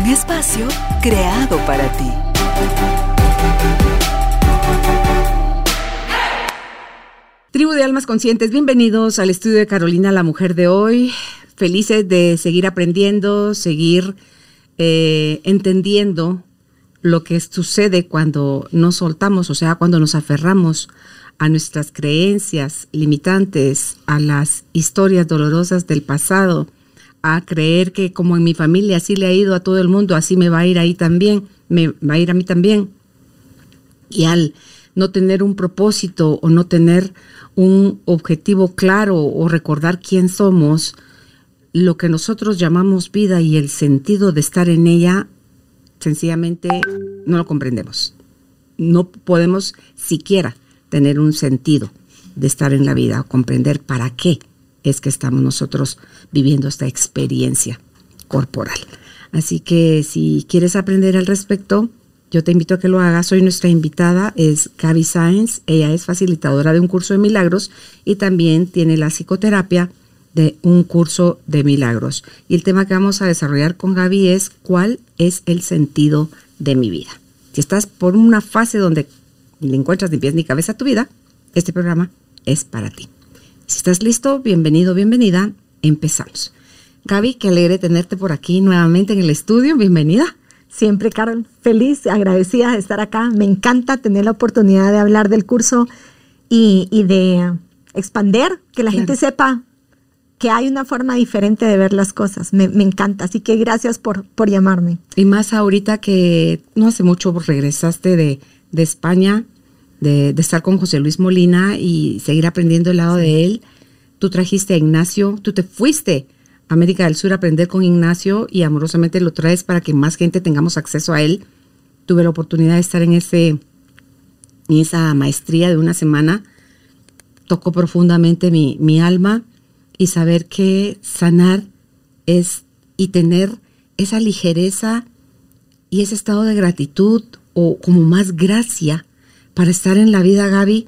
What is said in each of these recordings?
Un espacio creado para ti. Tribu de Almas Conscientes, bienvenidos al estudio de Carolina, la mujer de hoy. Felices de seguir aprendiendo, seguir eh, entendiendo lo que sucede cuando nos soltamos, o sea, cuando nos aferramos a nuestras creencias limitantes, a las historias dolorosas del pasado, a creer que como en mi familia así le ha ido a todo el mundo, así me va a ir ahí también, me va a ir a mí también. Y al no tener un propósito o no tener un objetivo claro o recordar quién somos, lo que nosotros llamamos vida y el sentido de estar en ella, sencillamente no lo comprendemos. No podemos siquiera tener un sentido de estar en la vida o comprender para qué es que estamos nosotros viviendo esta experiencia corporal. Así que si quieres aprender al respecto, yo te invito a que lo hagas. Hoy nuestra invitada es Gaby Sáenz. Ella es facilitadora de un curso de milagros y también tiene la psicoterapia de un curso de milagros. Y el tema que vamos a desarrollar con Gaby es cuál es el sentido de mi vida. Si estás por una fase donde le encuentras ni pies ni cabeza a tu vida, este programa es para ti. Si estás listo, bienvenido, bienvenida, empezamos. Gaby, qué alegre tenerte por aquí nuevamente en el estudio. Bienvenida. Siempre, Carol, feliz, agradecida de estar acá. Me encanta tener la oportunidad de hablar del curso y, de expander, que la gente sepa que hay una forma diferente de ver las cosas. Me, encanta. Así que gracias por, por llamarme. Y más ahorita que no hace mucho regresaste de, de España, de, de, estar con José Luis Molina y seguir aprendiendo el lado de él. Tú trajiste a Ignacio, tú te fuiste América del Sur aprender con Ignacio y amorosamente lo traes para que más gente tengamos acceso a él. Tuve la oportunidad de estar en, ese, en esa maestría de una semana. Tocó profundamente mi, mi alma y saber que sanar es y tener esa ligereza y ese estado de gratitud o como más gracia para estar en la vida, Gaby,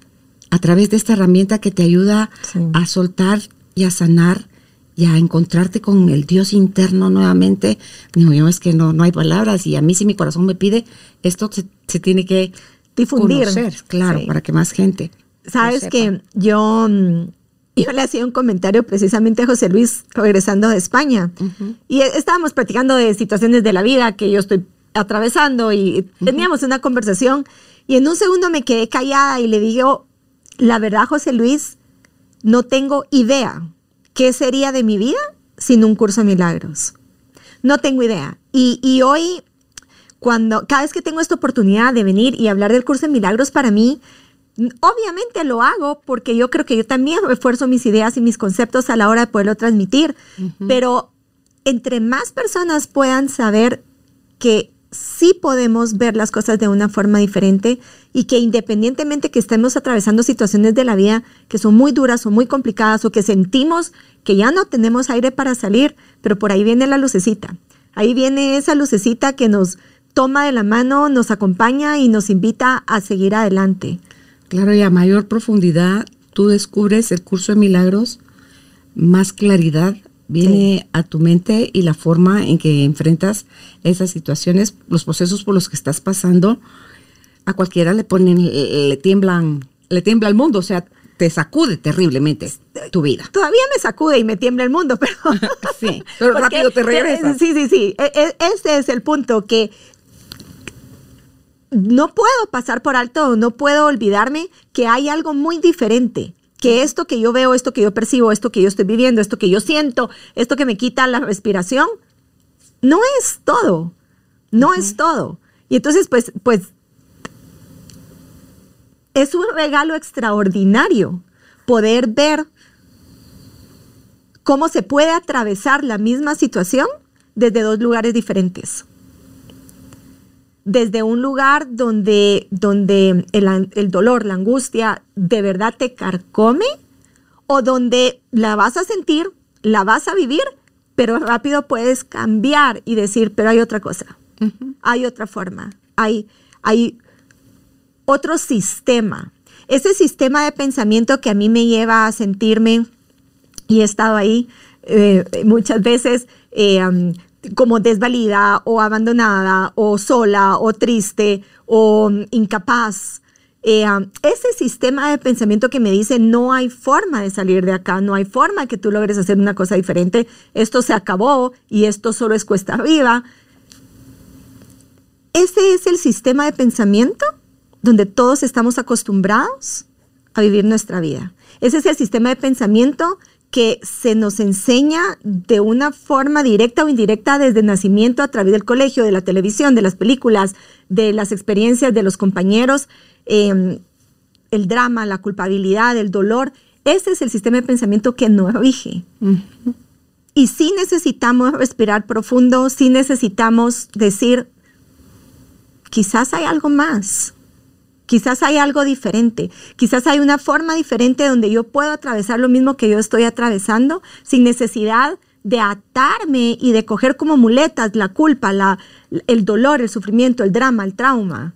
a través de esta herramienta que te ayuda a soltar y a sanar y a encontrarte con el Dios interno nuevamente. Digo, yo es que no, no hay palabras y a mí si mi corazón me pide, esto se, tiene que difundir. claro, para que más gente. Sabes que yo, mm, yo le hacía un comentario precisamente a José Luis regresando de España y estábamos platicando de situaciones de la vida que yo estoy atravesando y teníamos una conversación y en un segundo me quedé callada y le digo, la verdad José Luis, no tengo idea ¿qué sería de mi vida sin un curso de milagros? No tengo idea. Y, hoy, cuando, cada vez que tengo esta oportunidad de venir y hablar del curso de milagros para mí, Obviamente lo hago porque yo creo que yo también refuerzo mis ideas y mis conceptos a la hora de poderlo transmitir, pero entre más personas puedan saber que sí podemos ver las cosas de una forma diferente y que independientemente que estemos atravesando situaciones de la vida que son muy duras o muy complicadas o que sentimos que ya no tenemos aire para salir, pero por ahí viene la lucecita. Ahí viene esa lucecita que nos toma de la mano, nos acompaña y nos invita a seguir adelante. Claro, y a mayor profundidad tú descubres el curso de milagros, más claridad, viene a tu mente y la forma en que enfrentas esas situaciones, los procesos por los que estás pasando, a cualquiera le ponen, le tiemblan, le tiembla el mundo, o sea, te sacude terriblemente tu vida. Todavía me sacude y me tiembla el mundo, pero sí, pero rápido te regresas. Sí, sí, sí. E, e, ese es el punto que no puedo pasar por alto, no puedo olvidarme que hay algo muy diferente que esto que yo veo, esto que yo percibo, esto que yo estoy viviendo, esto que yo siento, esto que me quita la respiración, no es todo, no es todo. Y entonces, pues, pues, es un regalo extraordinario poder ver cómo se puede atravesar la misma situación desde dos lugares diferentes. desde un lugar donde, donde el, el dolor, la angustia de verdad te carcome o donde la vas a sentir, la vas a vivir, pero rápido puedes cambiar y decir, pero hay otra cosa, hay otra forma, hay, hay otro sistema. Ese sistema de pensamiento que a mí me lleva a sentirme, y he estado ahí eh, muchas veces, eh, como desvalida o abandonada o sola o triste o incapaz. Eh, ese sistema de pensamiento que me dice no hay forma de salir de acá, no hay forma que tú logres hacer una cosa diferente, esto se acabó y esto solo es cuesta arriba. Ese es el sistema de pensamiento donde todos estamos acostumbrados a vivir nuestra vida. Ese es el sistema de pensamiento que se nos enseña de una forma directa o indirecta desde el nacimiento a través del colegio, de la televisión, de las películas, de las experiencias de los compañeros, em, el drama, la culpabilidad, el dolor. Ese es el sistema de pensamiento que nos rige. Y sí necesitamos respirar profundo, sí necesitamos decir, quizás hay algo más. Quizás hay algo diferente, quizás hay una forma diferente donde yo puedo atravesar lo mismo que yo estoy atravesando sin necesidad de atarme y de coger como muletas la culpa, la, el dolor, el sufrimiento, el drama, el trauma.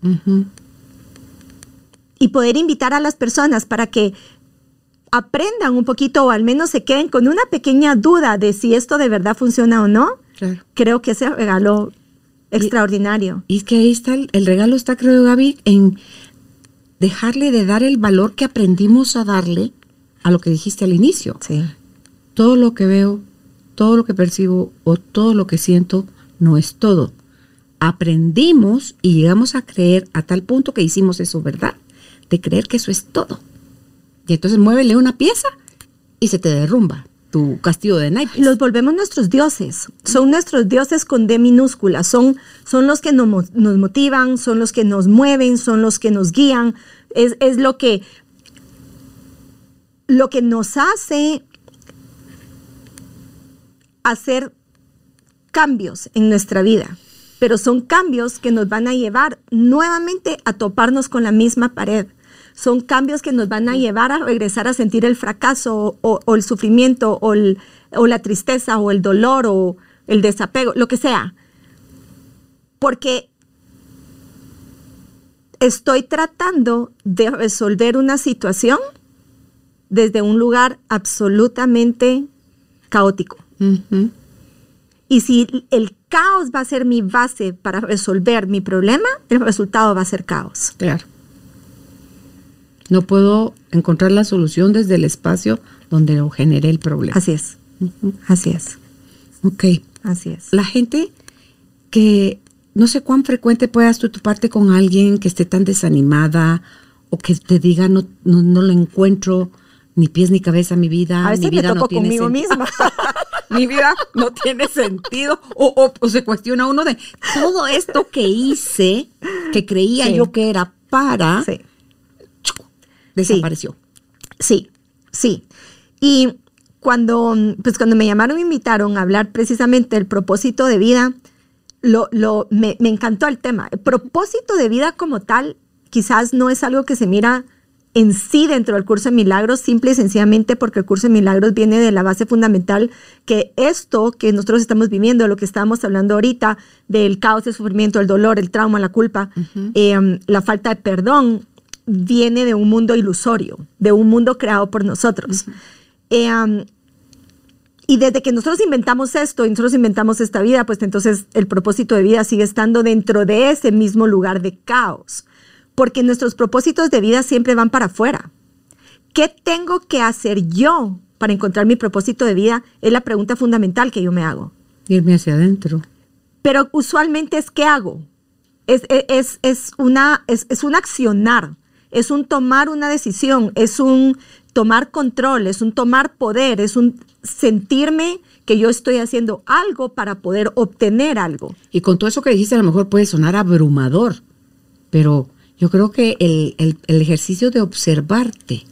Y poder invitar a las personas para que aprendan un poquito o al menos se queden con una pequeña duda de si esto de verdad funciona o no. Creo que ese regalo extraordinario. Y es que ahí está, el, el regalo está, creo, Gaby, en dejarle de dar el valor que aprendimos a darle a lo que dijiste al inicio. Sí. Todo lo que veo, todo lo que percibo o todo lo que siento no es todo. Aprendimos y llegamos a creer a tal punto que hicimos eso, ¿verdad? De creer que eso es todo. Y entonces muévele una pieza y se te derrumba tu castillo de naipes. Los volvemos nuestros dioses. Son nuestros dioses con D minúscula. Son, son los que nos, nos, motivan, son los que nos mueven, son los que nos guían. Es, es lo, que, lo que nos hace hacer cambios en nuestra vida. Pero son cambios que nos van a llevar nuevamente a toparnos con la misma pared son cambios que nos van a llevar a regresar a sentir el fracaso o, el sufrimiento o, o la tristeza o el dolor o el desapego, lo que sea. Porque estoy tratando de resolver una situación desde un lugar absolutamente caótico. Y si el caos va a ser mi base para resolver mi problema, el resultado va a ser caos. Claro. No puedo encontrar la solución desde el espacio donde lo generé el problema. Así es. Así es. Ok. Así es. La gente que no sé cuán frecuente puedas tú toparte con alguien que esté tan desanimada o que te diga no, no, no lo encuentro ni pies ni cabeza mi vida. A veces mi vida me toco conmigo misma. mi vida no tiene sentido. O, o, se cuestiona uno de todo esto que hice, que creía Sí. yo que era para, Sí. Desapareció. Sí, sí. Y cuando, pues cuando me llamaron, me invitaron a hablar precisamente del propósito de vida, lo, lo, me, me encantó el tema. El propósito de vida como tal quizás no es algo que se mira en sí dentro del curso de milagros, simple y sencillamente porque el curso de milagros viene de la base fundamental que esto que nosotros estamos viviendo, lo que estábamos hablando ahorita, del caos, el sufrimiento, el dolor, el trauma, la culpa, eh, la falta de perdón, viene de un mundo ilusorio, de un mundo creado por nosotros. Eh, um, y desde que nosotros inventamos esto y nosotros inventamos esta vida, pues entonces el propósito de vida sigue estando dentro de ese mismo lugar de caos. Porque nuestros propósitos de vida siempre van para afuera. ¿Qué tengo que hacer yo para encontrar mi propósito de vida? Es la pregunta fundamental que yo me hago. Irme hacia adentro. Pero usualmente es qué hago. Es, es, es, una, es, es un accionar, es un tomar una decisión, es un tomar control, es un tomar poder, es un sentirme que yo estoy haciendo algo para poder obtener algo. Y con todo eso que dijiste, a lo mejor puede sonar abrumador, pero yo creo que el, el- el ejercicio de observarte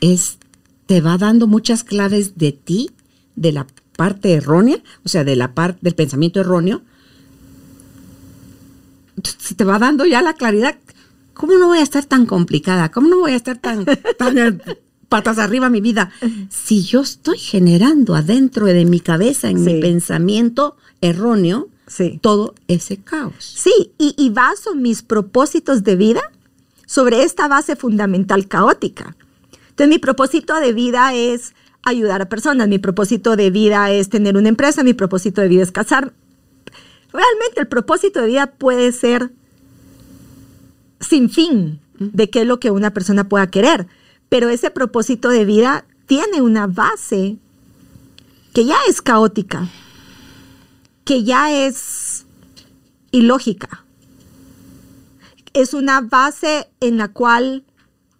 es, te va dando muchas claves de ti, de la parte errónea, o sea, de la parte del pensamiento erróneo, te va dando ya la claridad, ¿cómo no voy a estar tan complicada? ¿Cómo no voy a estar tan, tan patas arriba mi vida? Si yo estoy generando adentro de mi cabeza, en Sí. mi pensamiento erróneo, Sí. todo ese caos. Sí, y, y baso mis propósitos de vida sobre esta base fundamental caótica. Entonces, mi propósito de vida es ayudar a personas, mi propósito de vida es tener una empresa, mi propósito de vida es casar. Realmente el propósito de vida puede ser sin fin de qué es lo que una persona pueda querer, pero ese propósito de vida tiene una base que ya es caótica, que ya es ilógica. Es una base en la cual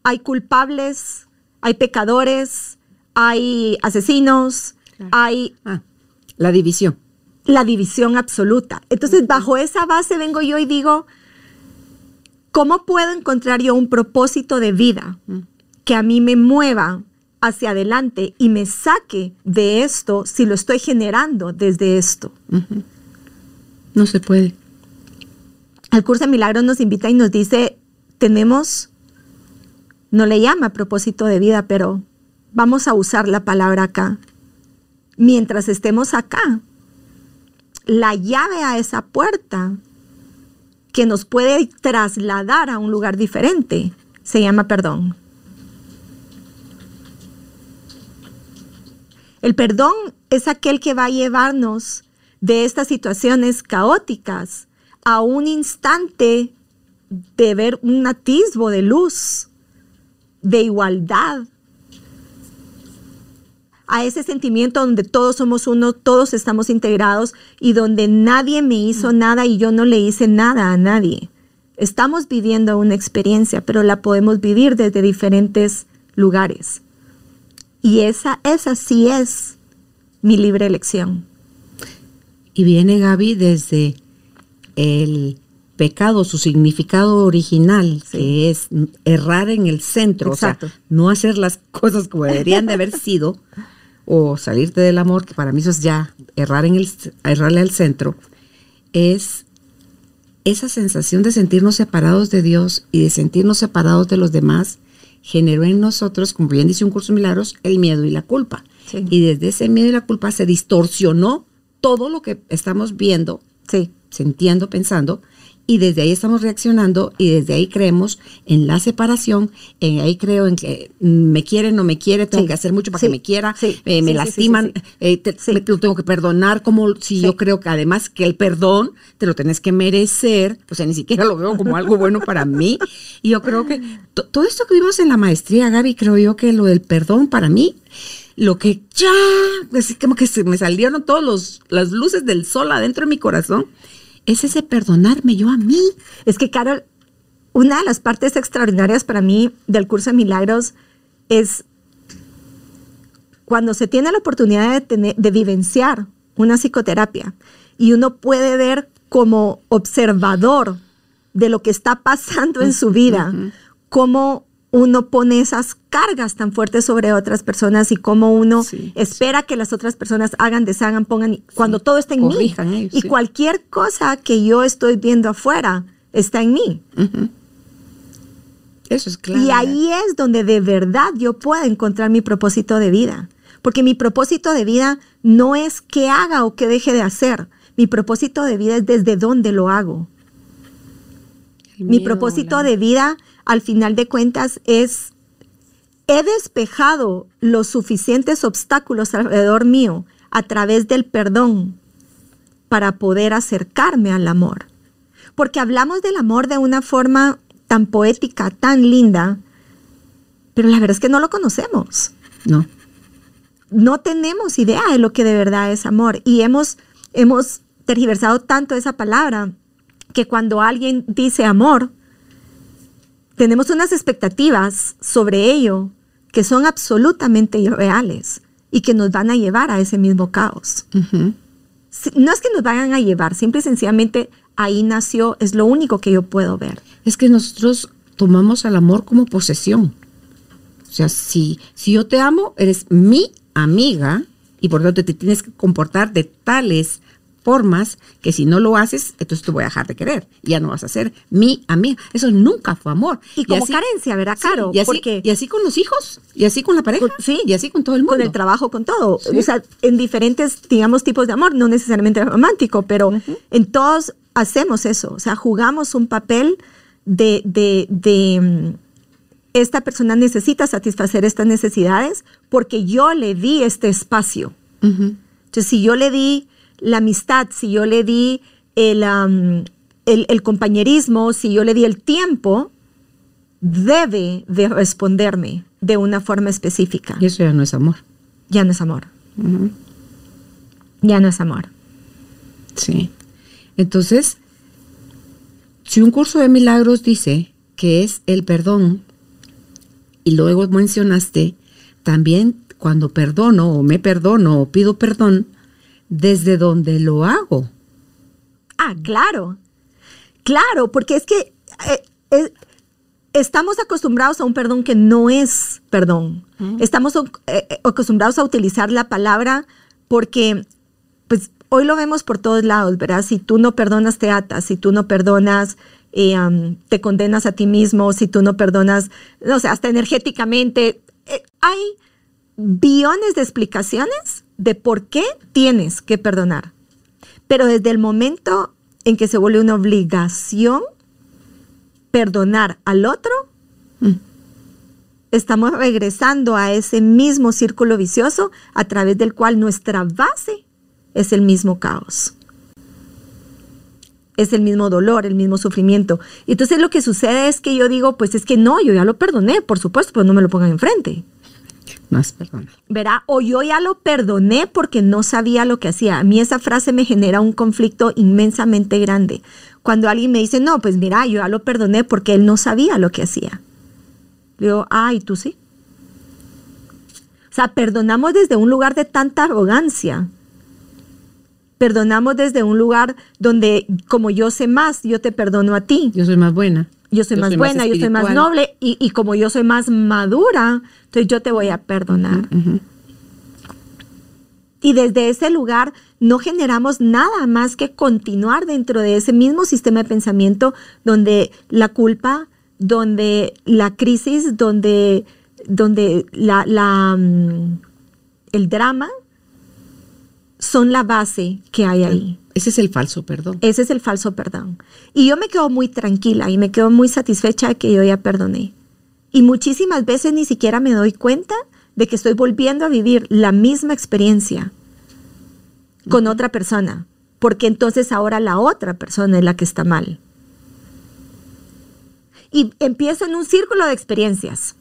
hay culpables, hay pecadores, hay asesinos, hay Ah, la división. la división absoluta. Entonces, bajo esa base vengo yo y digo, ¿cómo puedo encontrar yo un propósito de vida que a mí me mueva hacia adelante y me saque de esto si lo estoy generando desde esto? No se puede. El curso de milagros nos invita y nos dice, tenemos, no le llama propósito de vida, pero vamos a usar la palabra acá. Mientras estemos acá, la llave a esa puerta que nos puede trasladar a un lugar diferente se llama perdón. El perdón es aquel que va a llevarnos de estas situaciones caóticas a un instante de ver un atisbo de luz, de igualdad, a ese sentimiento donde todos somos uno, todos estamos integrados y donde nadie me hizo nada y yo no le hice nada a nadie. Estamos viviendo una experiencia, pero la podemos vivir desde diferentes lugares. Y esa, esa sí es mi libre elección. Y viene Gaby desde el pecado, su significado original, que es errar en el centro, Exacto. o sea, no hacer las cosas como deberían de haber sido, o salirte del amor, que para mí eso es ya errar en el, errarle al centro, es esa sensación de sentirnos separados de Dios y de sentirnos separados de los demás, generó en nosotros, como bien dice un curso de milagros, el miedo y la culpa. Sí. Y desde ese miedo y la culpa se distorsionó todo lo que estamos viendo, Sí, sintiendo, pensando, y desde ahí estamos reaccionando y desde ahí creemos en la separación, en ahí creo en que me quiere, no me quiere, tengo Sí. que hacer mucho para Sí. que me quiera, Sí. eh, me lastiman, eh, te- me- lo tengo que perdonar, como si yo creo que además que el perdón te lo tenés que merecer, o sea, ni siquiera lo veo como algo bueno para mí. Y yo creo que to- todo esto que vimos en la maestría, Gaby, creo yo que lo del perdón para mí lo que ya, así como que se me salieron todas las luces del sol adentro de mi corazón, es ese perdonarme yo a mí. Es que, Carol, una de las partes extraordinarias para mí del curso de milagros es cuando se tiene la oportunidad de, tener- de vivenciar una psicoterapia y uno puede ver como observador de lo que está pasando en su vida, cómo uno pone esas cargas tan fuertes sobre otras personas y cómo uno Sí. espera que las otras personas hagan, deshagan, pongan, cuando todo está en mí. Ellos, y cualquier cosa que yo estoy viendo afuera está en mí. Eso es claro. Y ahí es donde de verdad yo puedo encontrar mi propósito de vida. Porque mi propósito de vida no es qué haga o qué deje de hacer. Mi propósito de vida es desde dónde lo hago. Mi propósito de vida, al final de cuentas, es, he despejado los suficientes obstáculos alrededor mío a través del perdón para poder acercarme al amor. Porque hablamos del amor de una forma tan poética, tan linda, pero la verdad es que no lo conocemos No. no tenemos idea de lo que de verdad es amor y hemos, hemos tergiversado tanto esa palabra que cuando alguien dice amor, tenemos unas expectativas sobre ello que son absolutamente irreales y que nos van a llevar a ese mismo caos. No es que nos vayan a llevar, simple y sencillamente ahí nació, es lo único que yo puedo ver. Es que nosotros tomamos al amor como posesión. O sea, si, si yo te amo, eres mi amiga y por lo tanto te tienes que comportar de tales formas que si no lo haces, entonces te voy a dejar de querer. Ya no vas a ser mi amiga. Eso nunca fue amor. Y como carencia, ¿verdad, Caro? y, así, y así con los hijos, y así con la pareja, sí, y así con todo el mundo. Con el trabajo, con todo. O sea, en diferentes, digamos, tipos de amor, no necesariamente romántico, pero en todos hacemos eso. O sea, jugamos un papel de, de, de mm, esta persona necesita satisfacer estas necesidades porque yo le di este espacio. Entonces, si yo le di la amistad, si yo le di el, el, compañerismo, si yo le di el tiempo, debe de responderme de una forma específica. Y eso ya no es amor. Ya no es amor. Ya no es amor. Sí. Entonces, si un curso de milagros dice que es el perdón, y luego mencionaste también cuando perdono o me perdono o pido perdón, desde donde lo hago. Ah, claro. Claro, porque es que eh, estamos acostumbrados a un perdón que no es perdón. Estamos eh, eh, acostumbrados a utilizar la palabra porque, pues, hoy lo vemos por todos lados, ¿verdad? Si tú no perdonas, te atas. Si tú no perdonas, eh, te condenas a ti mismo. Si tú no perdonas, no sé, hasta energéticamente. Eh, hay billones de explicaciones de por qué tienes que perdonar. Pero desde el momento en que se vuelve una obligación perdonar al otro, estamos regresando a ese mismo círculo vicioso a través del cual nuestra base es el mismo caos. Es el mismo dolor, el mismo sufrimiento. Entonces lo que sucede es que yo digo, pues es que no, yo ya lo perdoné, por supuesto, pero no me lo pongan enfrente. No es perdón. Verá, o yo ya lo perdoné porque no sabía lo que hacía. A mí esa frase me genera un conflicto inmensamente grande. Cuando alguien me dice, no, pues mira, yo ya lo perdoné porque él no sabía lo que hacía. digo, ah, ¿y tú sí? O sea, perdonamos desde un lugar de tanta arrogancia perdonamos desde un lugar donde como yo sé más, yo te perdono a ti. Yo soy más buena. Yo soy más buena, yo soy más noble y, como yo soy más madura, entonces yo te voy a perdonar. Y desde ese lugar no generamos nada más que continuar dentro de ese mismo sistema de pensamiento donde la culpa, donde la crisis, donde, donde la, la mm, el drama son la base que hay ahí. Ese es el falso perdón. Ese es el falso perdón. Y yo me quedo muy tranquila y me quedo muy satisfecha de que yo ya perdoné. Y muchísimas veces ni siquiera me doy cuenta de que estoy volviendo a vivir la misma experiencia con otra persona, porque entonces ahora la otra persona es la que está mal. Y empiezo en un círculo de experiencias.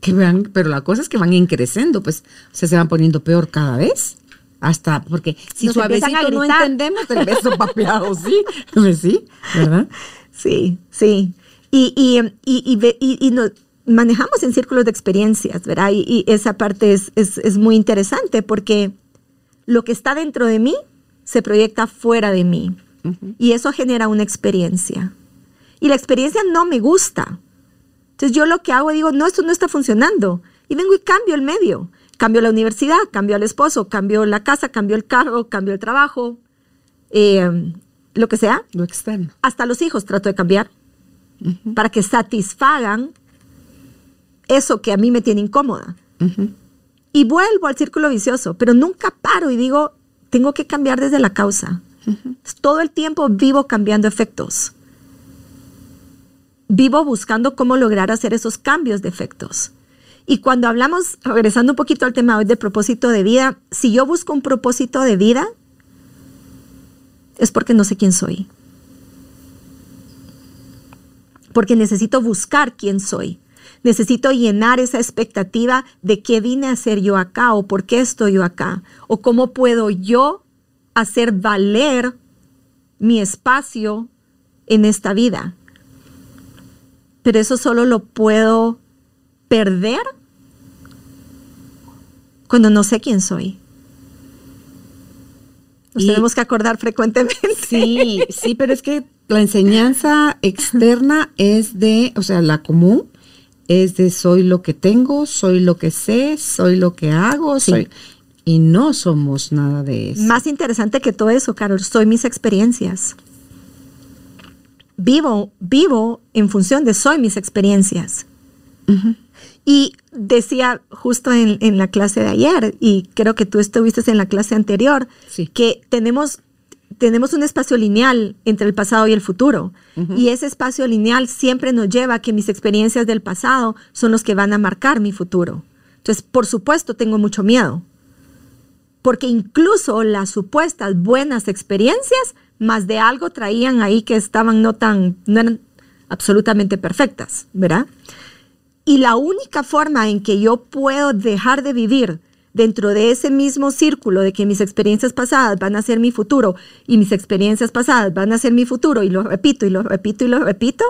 Que vean, pero la cosa es que van increciendo, pues se van poniendo peor cada vez hasta porque si suavecito no entendemos el beso papeado, sí, sí, ¿verdad? Sí, sí. Y, y, y, y nos manejamos en círculos de experiencias, ¿verdad? Y, esa parte es, es, es, muy interesante porque lo que está dentro de mí se proyecta fuera de mí. Y eso genera una experiencia. Y la experiencia no me gusta. Entonces yo lo que hago, digo, no, esto no está funcionando. Y vengo y cambio el medio. Cambio la universidad, cambio al esposo, cambio la casa, cambio el carro, cambio el trabajo, eh, lo que sea. Lo externo. Hasta los hijos trato de cambiar para que satisfagan eso que a mí me tiene incómoda. Y vuelvo al círculo vicioso, pero nunca paro y digo, tengo que cambiar desde la causa. Todo el tiempo vivo cambiando efectos. Vivo buscando cómo lograr hacer esos cambios de efectos. Y cuando hablamos, regresando un poquito al tema hoy de propósito de vida, si yo busco un propósito de vida, es porque no sé quién soy. Porque necesito buscar quién soy. Necesito llenar esa expectativa de qué vine a hacer yo acá o por qué estoy yo acá o cómo puedo yo hacer valer mi espacio en esta vida. Pero eso solo lo puedo perder cuando no sé quién soy. Nos tenemos que acordar frecuentemente. Sí, sí, pero es que la enseñanza externa es de, o sea, la común es de soy lo que tengo, soy lo que sé, soy lo que hago, soy. Y no somos nada de eso. Más interesante que todo eso, Carol, soy mis experiencias. Vivo, vivo en función de soy mis experiencias. Y decía justo en, en, la clase de ayer, y creo que tú estuviste en la clase anterior, Sí. que tenemos, tenemos un espacio lineal entre el pasado y el futuro. Y ese espacio lineal siempre nos lleva a que mis experiencias del pasado son los que van a marcar mi futuro. Entonces, por supuesto, tengo mucho miedo. Porque incluso las supuestas buenas experiencias, más de algo traían ahí que estaban no tan, no eran absolutamente perfectas, ¿verdad? Y la única forma en que yo puedo dejar de vivir dentro de ese mismo círculo de que mis experiencias pasadas van a ser mi futuro y mis experiencias pasadas van a ser mi futuro y lo repito y lo repito y lo repito,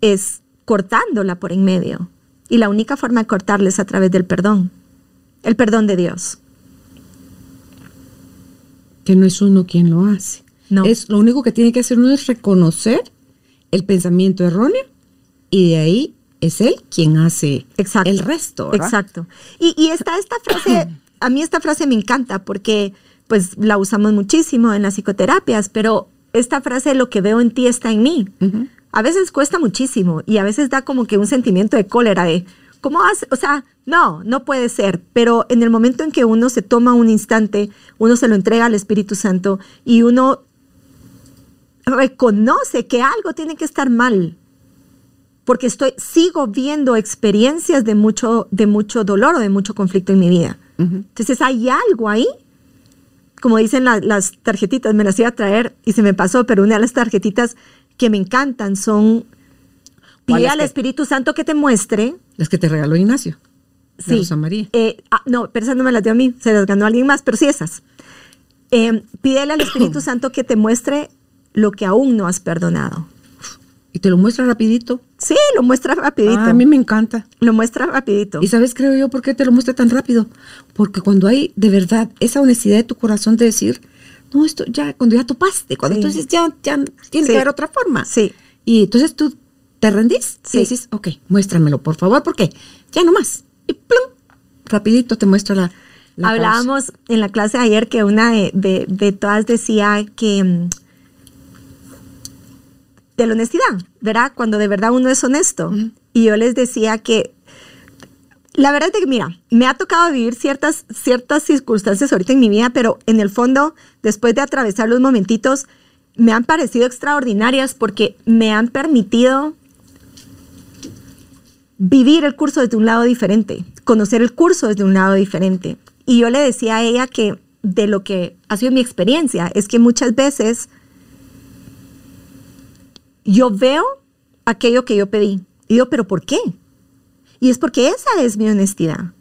es cortándola por en medio. Y la única forma de cortarla es a través del perdón, el perdón de Dios. Que no es uno quien lo hace. No. Es lo único que tiene que hacer uno es reconocer el pensamiento erróneo y de ahí es él quien hace Exacto. el resto. ¿verdad? Exacto. Y, y está esta frase, a mí esta frase me encanta porque pues la usamos muchísimo en las psicoterapias, pero esta frase lo que veo en ti está en mí. A veces cuesta muchísimo y a veces da como que un sentimiento de cólera de, ¿cómo hace? O sea, no, no puede ser, pero en el momento en que uno se toma un instante, uno se lo entrega al Espíritu Santo y uno reconoce que algo tiene que estar mal, porque estoy, sigo viendo experiencias de mucho, de mucho dolor o de mucho conflicto en mi vida. Entonces hay algo ahí, como dicen la- las tarjetitas, me las iba a traer y se me pasó, pero una de las tarjetitas que me encantan son, pide ¿Cuáles al que- Espíritu Santo que te muestre. Las que te regaló Ignacio. de Sí. Rosa María. Eh, ah, no, pero esas no me las dio a mí, se las ganó alguien más, pero sí esas. Eh, pídele al Espíritu Santo que te muestre lo que aún no has perdonado. Y te lo muestra rapidito. Sí, lo muestra rapidito. Ah, a mí me encanta. Lo muestra rapidito. Y sabes, creo yo, por qué te lo muestra tan rápido. Porque cuando hay de verdad esa honestidad de tu corazón de decir, no, esto ya, cuando ya topaste, cuando Sí. entonces ya, ya tiene Sí. que haber otra forma. Sí. Y entonces tú te rendís Sí. y dices, ok, muéstramelo, por favor, porque ya no más. Y plum, rapidito te muestra la. Hablábamos en la clase de ayer que una de, de- de todas decía que mm, de la honestidad, ¿verdad? Cuando de verdad uno es honesto. Y yo les decía que la verdad es que, mira, me ha tocado vivir ciertas, ciertas circunstancias ahorita en mi vida, pero en el fondo, después de atravesar los momentitos, me han parecido extraordinarias porque me han permitido vivir el curso desde un lado diferente, conocer el curso desde un lado diferente. Y yo le decía a ella que de lo que ha sido mi experiencia es que muchas veces yo veo aquello que yo pedí. Y digo, ¿pero por qué? Y es porque esa es mi honestidad.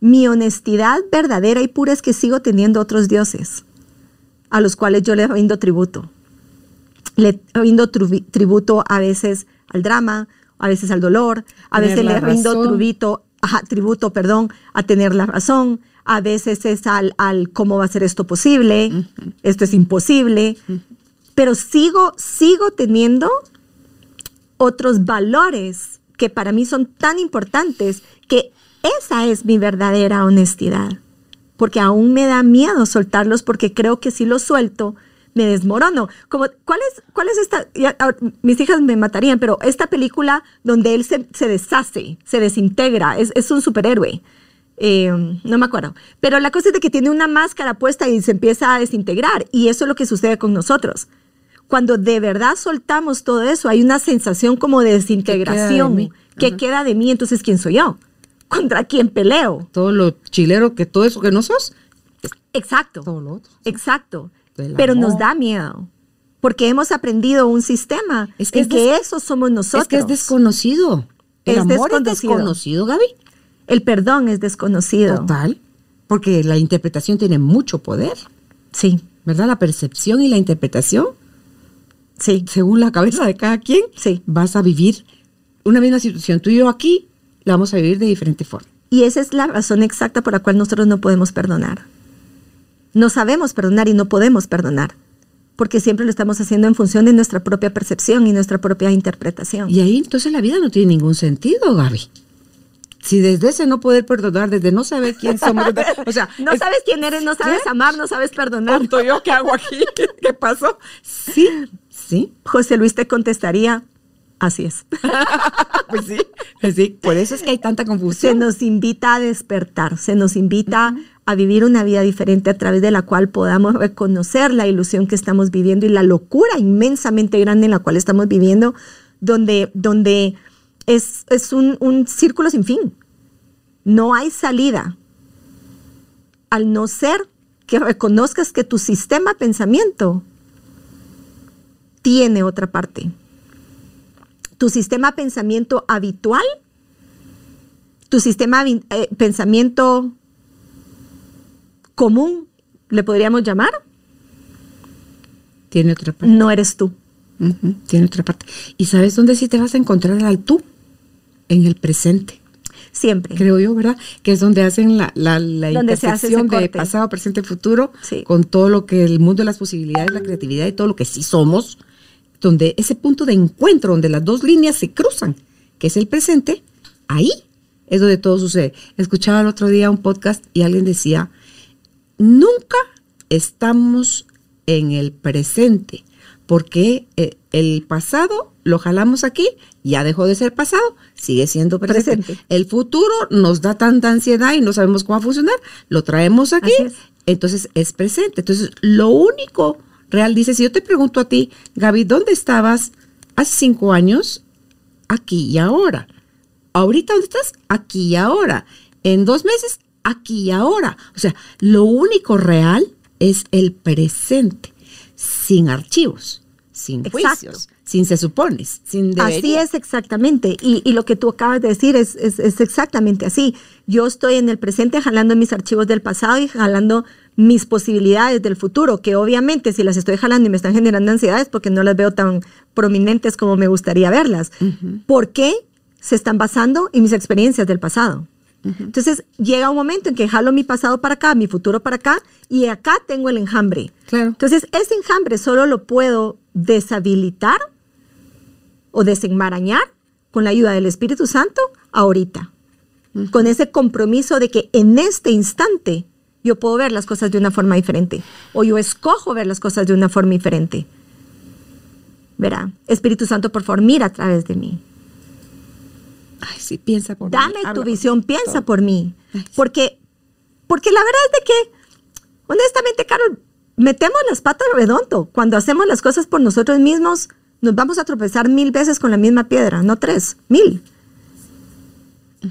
Mi honestidad verdadera y pura es que sigo teniendo otros dioses a los cuales yo les rindo tributo. Le rindo tributo a veces al drama, a veces al dolor, a veces le rindo tributo, ajá, tributo, perdón, a tener la razón, a veces es al, al cómo va a ser esto posible, esto es imposible, pero sigo, sigo teniendo otros valores que para mí son tan importantes que esa es mi verdadera honestidad. Porque aún me da miedo soltarlos porque creo que si los suelto me desmorono. Como, ¿cuál, es, ¿Cuál es esta? ahora, mis hijas me matarían, pero esta película donde él se, se deshace, se desintegra, es, es un superhéroe. Eh, no me acuerdo. Pero la cosa es de que tiene una máscara puesta y se empieza a desintegrar. Y eso es lo que sucede con nosotros. Cuando de verdad soltamos todo eso, hay una sensación como de desintegración. mí? ¿Qué queda de mí? Entonces, ¿quién soy yo? ¿Contra quién peleo? Todo lo chilero que todo eso que no sos, Exacto. todo lo otro. Exacto. Pero nos da miedo. Porque hemos aprendido un sistema Es que en es que des- eso somos nosotros. Es que es desconocido. El Es amor desconocido. es desconocido, Gaby. El perdón es desconocido. Total. Porque la interpretación tiene mucho poder, Sí, ¿verdad? La percepción y la interpretación, sí. según la cabeza de cada quien, Sí. vas a vivir una misma situación. Tú y yo aquí la vamos a vivir de diferente forma. Y esa es la razón exacta por la cual nosotros no podemos perdonar. No sabemos perdonar y no podemos perdonar. Porque siempre lo estamos haciendo en función de nuestra propia percepción y nuestra propia interpretación. Y ahí entonces la vida no tiene ningún sentido, Gaby. si desde ese no poder perdonar, desde no saber quién somos, o sea, no es- sabes quién eres, no sabes amar, no sabes perdonar. ¿Tonto yo qué hago aquí? ¿Qué pasó? Sí, sí, José Luis te contestaría, así es. pues sí, pues sí. Por eso es que hay tanta Se confusión. nos invita a despertar, se nos invita a vivir una vida diferente a través de la cual podamos reconocer la ilusión que estamos viviendo y la locura inmensamente grande en la cual estamos viviendo, donde, donde es, es un, un círculo sin fin. No hay salida. Al no ser que reconozcas que tu sistema de pensamiento tiene otra parte. Tu sistema de pensamiento habitual tu sistema de eh, pensamiento común, le podríamos llamar, Tiene otra parte. no eres tú. Tiene otra parte. ¿Y sabes dónde sí te vas a encontrar al tú? En el presente. Siempre. creo yo, ¿verdad? Que es donde hacen la, la, la intersección de pasado, presente, futuro, Sí. con todo lo que el mundo de las posibilidades, la creatividad y todo lo que sí somos, donde ese punto de encuentro, donde las dos líneas se cruzan, que es el presente, ahí es donde todo sucede. Escuchaba el otro día un podcast y alguien decía, nunca estamos en el presente, porque eh, el pasado lo jalamos aquí, ya dejó de ser pasado, sigue siendo presente. Presente. El futuro nos da tanta ansiedad y no sabemos cómo va a funcionar, lo traemos aquí, entonces es presente. Entonces, lo único real, dice, si yo te pregunto a ti, Gaby, ¿dónde estabas hace cinco años? Aquí y ahora. Ahorita, ¿dónde estás? Aquí y ahora. En dos meses, aquí y ahora. O sea, lo único real es el presente, sin archivos, sin Exacto. juicios, sin se supones, sin Así debería. es exactamente. Y, y lo que tú acabas de decir es, es- es exactamente así. Yo estoy en el presente jalando mis archivos del pasado y jalando mis posibilidades del futuro, que obviamente si las estoy jalando y me están generando ansiedades porque no las veo tan prominentes como me gustaría verlas. ¿Por qué se están basando en mis experiencias del pasado? Entonces llega un momento en que jalo mi pasado para acá, mi futuro para acá, y acá tengo el enjambre. Claro. Entonces, ese enjambre solo lo puedo deshabilitar o desenmarañar con la ayuda del Espíritu Santo ahorita. Con ese compromiso de que en este instante yo puedo ver las cosas de una forma diferente. O yo escojo ver las cosas de una forma diferente. Verá, Espíritu Santo, por favor, mira a través de mí. Ay, sí, piensa por mí, Dame tu habla visión, por piensa todo. por mí. Ay, sí. Porque, porque la verdad es de que, honestamente, Carol, metemos las patas redondo. Cuando hacemos las cosas por nosotros mismos, nos vamos a tropezar mil veces con la misma piedra, no tres, mil.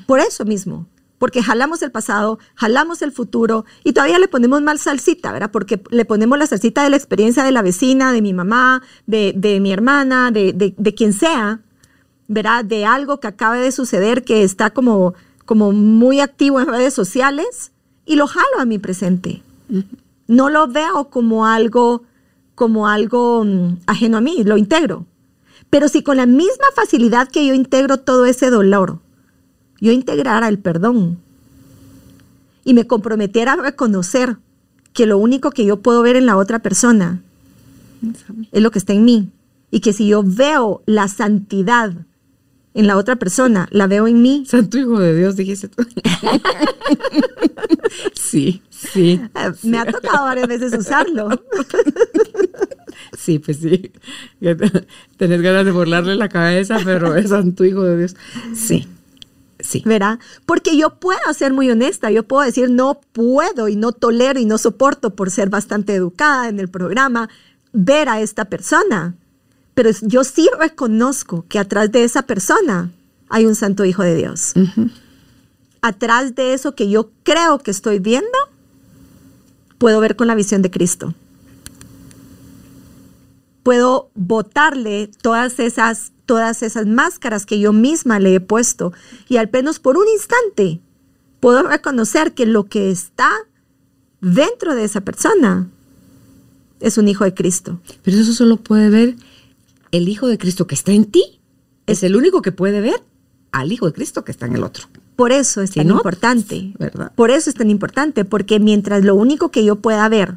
Por eso mismo. Porque jalamos el pasado, jalamos el futuro y todavía le ponemos mal salsita, ¿verdad? Porque le ponemos la salsita de la experiencia de la vecina, de mi mamá, de, de mi hermana, de, de, de quien sea, ¿verdad? De algo que acaba de suceder que está como, como muy activo en redes sociales y lo jalo a mi presente. No lo veo como algo, como algo mm, ajeno a mí, lo integro. Pero si con la misma facilidad que yo integro todo ese dolor, yo integrara el perdón y me comprometiera a reconocer que lo único que yo puedo ver en la otra persona es lo que está en mí. Y que si yo veo la santidad en la otra persona, la veo en mí. Santo Hijo de Dios, dijiste tú. sí, sí. Eh, Me ha tocado varias veces usarlo. Sí, pues sí. Tenés ganas de burlarle la cabeza, pero es Santo Hijo de Dios. Sí, sí. ¿verdad? Porque yo puedo ser muy honesta, yo puedo decir no puedo y no tolero y no soporto por ser bastante educada en el programa ver a esta persona. Pero yo sí reconozco que atrás de esa persona hay un santo hijo de Dios. Atrás de eso que yo creo que estoy viendo, puedo ver con la visión de Cristo. Puedo botarle todas esas, todas esas máscaras que yo misma le he puesto y al menos por un instante puedo reconocer que lo que está dentro de esa persona es un hijo de Cristo. Pero eso solo puede ver el Hijo de Cristo que está en ti. Es el único que puede ver al Hijo de Cristo que está en el otro. Por eso es Si tan no, importante. ¿verdad? Por eso es tan importante, porque mientras lo único que yo pueda ver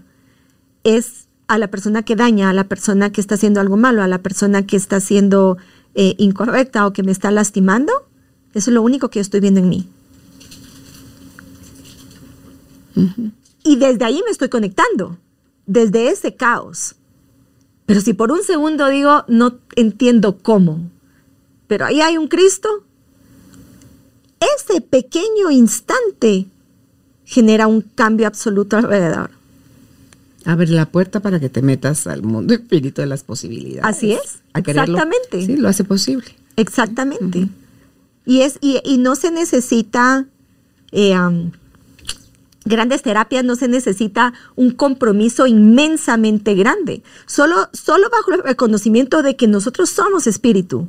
es a la persona que daña, a la persona que está haciendo algo malo, a la persona que está siendo eh, incorrecta o que me está lastimando, eso es lo único que yo estoy viendo en mí. Y desde ahí me estoy conectando, desde ese caos. Pero si por un segundo digo, no entiendo cómo, pero ahí hay un Cristo, ese pequeño instante genera un cambio absoluto alrededor. Abre la puerta para que te metas al mundo infinito de las posibilidades. Así es, exactamente. Sí, lo hace posible. Exactamente. Y, es, y, no se necesita eh, grandes terapias, no se necesita un compromiso inmensamente grande. Solo, solo bajo el reconocimiento de que nosotros somos espíritu.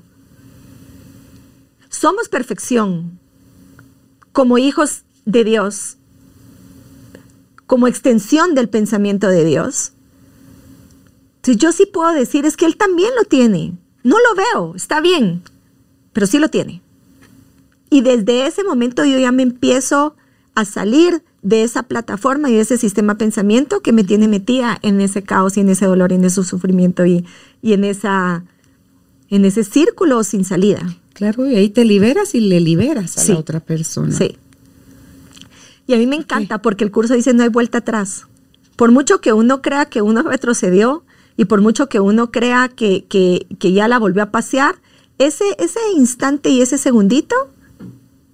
Somos perfección como hijos de Dios, como extensión del pensamiento de Dios. Si yo sí puedo decir es que Él también lo tiene. No lo veo, está bien, pero sí lo tiene. Y desde ese momento yo ya me empiezo a salir de esa plataforma y de ese sistema de pensamiento que me tiene metida en ese caos y en ese dolor y en ese sufrimiento y, y en, esa, en ese círculo sin salida. Claro, y ahí te liberas y le liberas a la otra persona. Sí. Y a mí me encanta porque el curso dice no hay vuelta atrás. Por mucho que uno crea que uno retrocedió y por mucho que uno crea que, que, que ya la volvió a pasear, ese, ese instante y ese segundito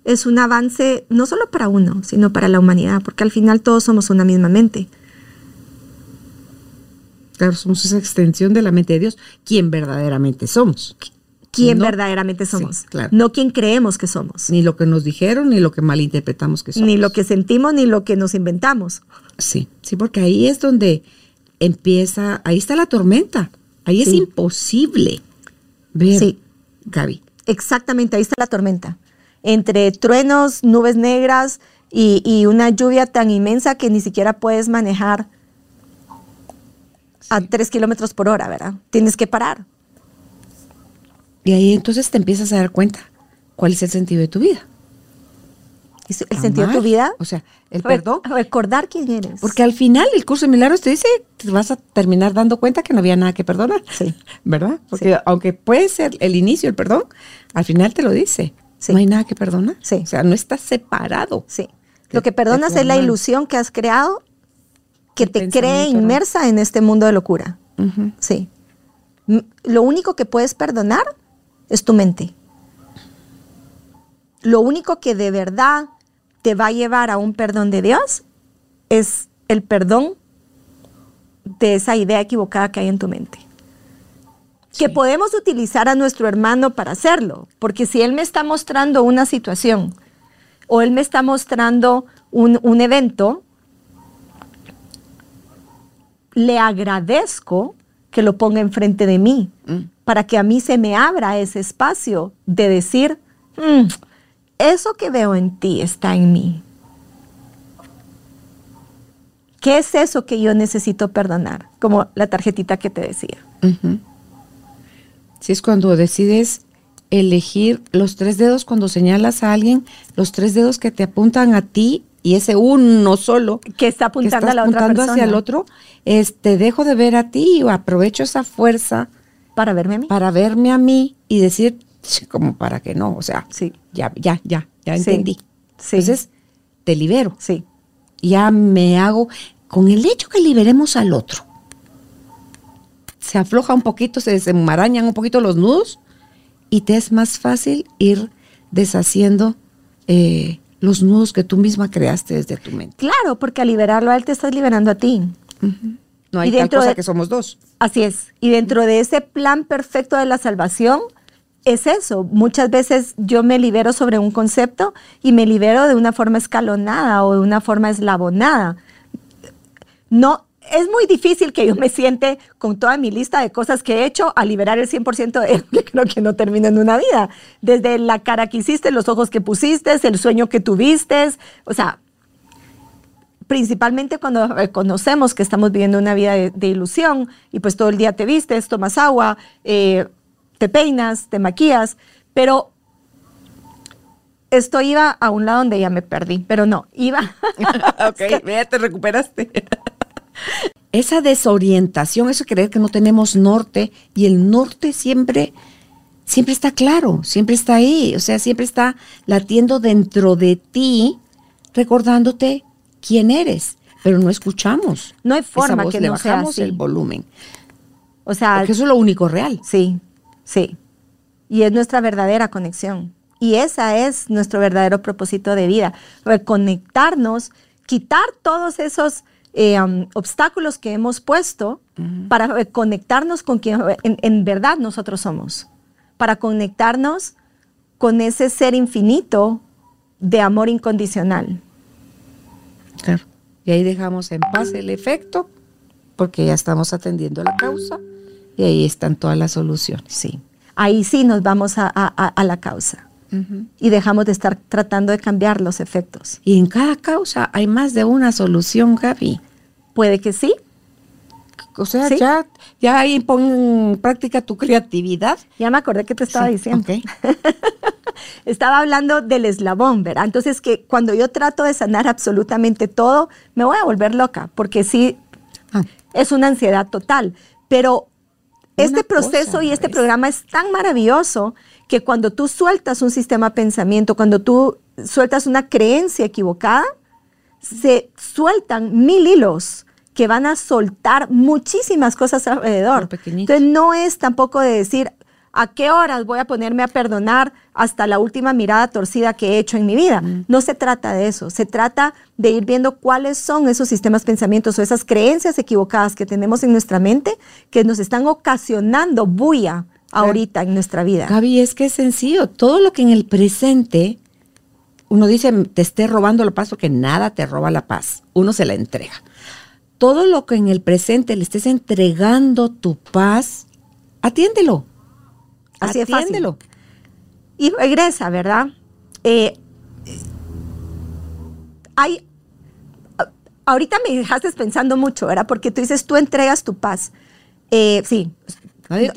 es un avance no solo para uno, sino para la humanidad, porque al final todos somos una misma mente. Claro, somos esa extensión de la mente de Dios, quien verdaderamente somos. Quien verdaderamente somos. claro. No quien creemos que somos. Ni lo que nos dijeron, ni lo que malinterpretamos que somos. Ni lo que sentimos, ni lo que nos inventamos. Sí, sí, porque ahí es donde empieza, ahí está la tormenta. Ahí es imposible ver, sí. Gaby. Exactamente, ahí está la tormenta entre truenos, nubes negras y, una lluvia tan inmensa que ni siquiera puedes manejar a tres kilómetros por hora, ¿verdad? Tienes que parar. Y ahí entonces te empiezas a dar cuenta cuál es el sentido de tu vida. ¿El sentido de tu vida? O sea, el perdón. Recordar quién eres. Porque al final el curso de milagros te dice, te vas a terminar dando cuenta que no había nada que perdonar. Sí. ¿Verdad? Porque aunque puede ser el inicio el perdón, al final te lo dice. No hay nada que perdonar. Sí. O sea, no estás separado. Sí. Lo que perdonas es la ilusión que has creado que te cree inmersa en este mundo de locura. Sí. Lo único que puedes perdonar es tu mente. Lo único que de verdad te va a llevar a un perdón de Dios es el perdón de esa idea equivocada que hay en tu mente que podemos utilizar a nuestro hermano para hacerlo, porque si él me está mostrando una situación o él me está mostrando un, evento, le agradezco que lo ponga enfrente de mí, mm. Para que a mí se me abra ese espacio de decir, mm, eso que veo en ti está en mí. ¿Qué es eso que yo necesito perdonar? Como la tarjetita que te decía. Si es cuando decides elegir los tres dedos cuando señalas a alguien, los tres dedos que te apuntan a ti y ese uno solo que está apuntando, a la otra persona. hacia el otro, este dejo de ver a ti o aprovecho esa fuerza para verme a mí. Para verme a mí y decir como para que no, o sea, sí. ya ya ya ya entendí. Sí. Entonces te libero. Sí. Ya me hago con el hecho que liberemos al otro se afloja un poquito, se desenmarañan un poquito los nudos y te es más fácil ir deshaciendo eh, los nudos que tú misma creaste desde tu mente. Claro, porque al liberarlo a él te estás liberando a ti. No hay tal cosa que somos dos. Así es. Y dentro de ese plan perfecto de la salvación, es eso. Muchas veces yo me libero sobre un concepto y me libero de una forma escalonada o de una forma eslabonada. No, es muy difícil que yo me siente con toda mi lista de cosas que he hecho a liberar el 100% de que creo que no termina en una vida. Desde la cara que hiciste, los ojos que pusiste, el sueño que tuviste, o sea, principalmente cuando reconocemos que estamos viviendo una vida de, ilusión y pues todo el día te vistes, tomas agua, eh, te peinas, te maquillas, pero esto iba a un lado donde ya me perdí, pero no, iba. ok, ya te recuperaste. Esa desorientación, eso creer que no tenemos norte y el norte siempre, siempre está claro, siempre está ahí, o sea, siempre está latiendo dentro de ti, recordándote quién eres, pero no escuchamos. No hay esa forma voz, que le no sea bajamos así. el volumen. O sea, Porque eso es lo único real. sí, sí. Y es nuestra verdadera conexión. Y esa es nuestro verdadero propósito de vida. Reconectarnos, quitar todos esos eh, um, obstáculos que hemos puesto para reconectarnos con quien en, en verdad nosotros somos. Para conectarnos con ese ser infinito de amor incondicional. Claro. Y ahí dejamos en paz el efecto, porque ya estamos atendiendo la causa y ahí están todas las soluciones. Sí. Ahí sí nos vamos a, a- a- a la causa y dejamos de estar tratando de cambiar los efectos. Y en cada causa hay más de una solución, Gaby. Puede que sí. O sea, Sí. ya, ya ahí pon en práctica tu creatividad. Ya me acordé que te estaba Sí, diciendo. Estaba hablando del eslabón, ¿verdad? Entonces que cuando yo trato de sanar absolutamente todo, me voy a volver loca, porque sí, Ah, es una ansiedad total. Pero este proceso cosa y este programa es tan maravilloso que cuando tú sueltas un sistema de pensamiento, cuando tú sueltas una creencia equivocada, se sueltan mil hilos que van a soltar muchísimas cosas alrededor. Entonces no es tampoco de decir a qué horas voy a ponerme a perdonar hasta la última mirada torcida que he hecho en mi vida. No se trata de eso, se trata de ir viendo cuáles son esos sistemas de pensamientos o esas creencias equivocadas que tenemos en nuestra mente que nos están ocasionando bulla ahorita en nuestra vida. Gaby, es que es sencillo. Todo lo que en el presente uno dice te esté robando la paz porque nada te roba la paz. Uno se la entrega. Todo lo que en el presente le estés entregando tu paz, atiéndelo. Así de fácil. Atiéndelo. Y regresa, ¿verdad? Eh, hay, ahorita me dejaste pensando mucho, ¿verdad? Porque tú dices, tú entregas tu paz. Eh, sí.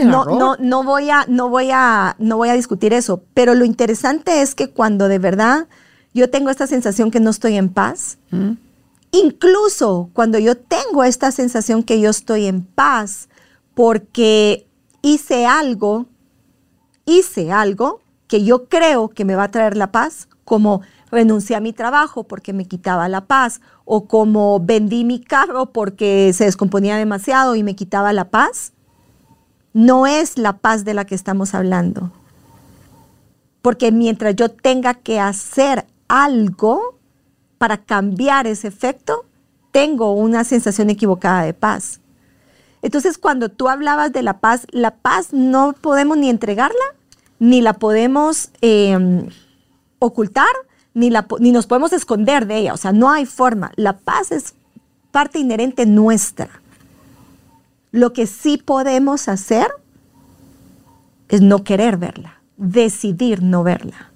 No, no, no voy a, no voy a, no voy a discutir eso. Pero lo interesante es que cuando de verdad yo tengo esta sensación que no estoy en paz, ¿Mm? Incluso cuando yo tengo esta sensación que yo estoy en paz porque hice algo, hice algo que yo creo que me va a traer la paz, como renuncié a mi trabajo porque me quitaba la paz, o como vendí mi carro porque se descomponía demasiado y me quitaba la paz, no es la paz de la que estamos hablando. Porque mientras yo tenga que hacer algo para cambiar ese efecto, tengo una sensación equivocada de paz. Entonces, cuando tú hablabas de la paz, la paz no podemos ni entregarla, ni la podemos eh, ocultar, ni, la, ni nos podemos esconder de ella. O sea, no hay forma. La paz es parte inherente nuestra. Lo que sí podemos hacer es no querer verla, decidir no verla.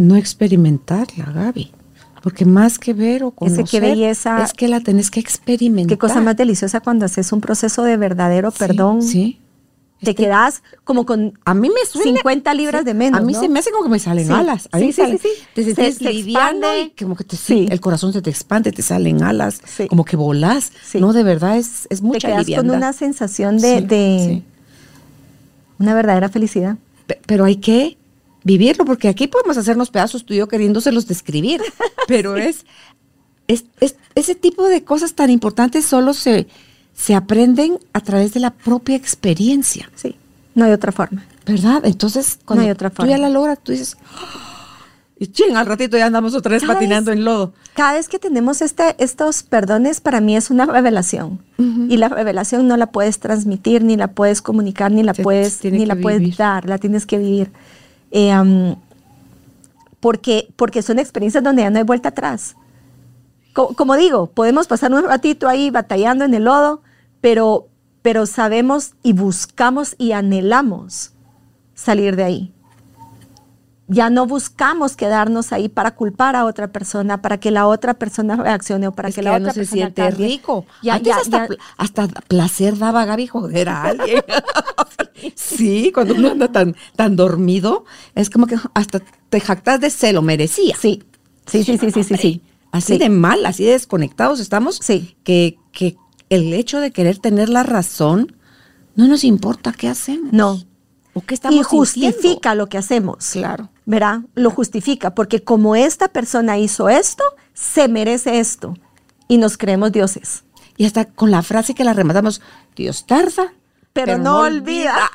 No experimentarla, Gaby. Porque más que ver o conocer, qué belleza. es que la tenés que experimentar. Qué cosa más deliciosa cuando haces un proceso de verdadero Sí, perdón. Sí. Te Este- quedas como con A mí me suena. 50 libras sí, de menos. A mí ¿no? se me hace como que me salen Sí, alas. A mí sí, sí, sale- sí, sí. Te sientes se liviano expande. y como que te, Sí. el corazón se te expande, te salen alas, Sí. como que volás. Sí. No, de verdad es, es te mucha quedas con una sensación de, Sí, de una verdadera felicidad. Pe- Pero hay que vivirlo, porque aquí podemos hacernos pedazos tú y yo queriéndoselos describir. Pero es, es, es- ese tipo de cosas tan importantes solo se, se aprenden a través de la propia experiencia, Sí, no hay otra forma. ¿verdad? Entonces, cuando hay otra tú ya forma. la logras, tú dices, "Ah", y ching, al ratito ya andamos otra vez Cada patinando vez- en lodo. Cada vez que tenemos este, estos perdones, para mí es una revelación. Y la revelación no la puedes transmitir, ni la puedes comunicar, ni la Se puedes, ni la puedes dar, la tienes que vivir. Eh, porque, porque son experiencias donde ya no hay vuelta atrás. Co- como digo, podemos pasar un ratito ahí batallando en el lodo, pero, pero sabemos y buscamos y anhelamos salir de ahí. Ya no buscamos quedarnos ahí para culpar a otra persona, para que la otra persona reaccione o para Es que que la otra no se persona siente cambie. rico. Ya, Antes ya, hasta, ya- hasta placer daba Gaby joder a alguien. sí, cuando uno anda tan, tan dormido, es como que hasta te jactas de se lo merecía. Sí, sí, sí, sí, sí, sí, sí. Así Sí. de mal, así de desconectados estamos. Sí. Que, que el hecho de querer tener la razón no nos importa qué hacemos. No. O qué estamos Y justifica sintiendo. lo que hacemos. Claro. Verá, lo justifica, porque como esta persona hizo esto, se merece esto. Y nos creemos dioses. Y hasta con la frase que la rematamos, Dios tarda, pero, no, olvida.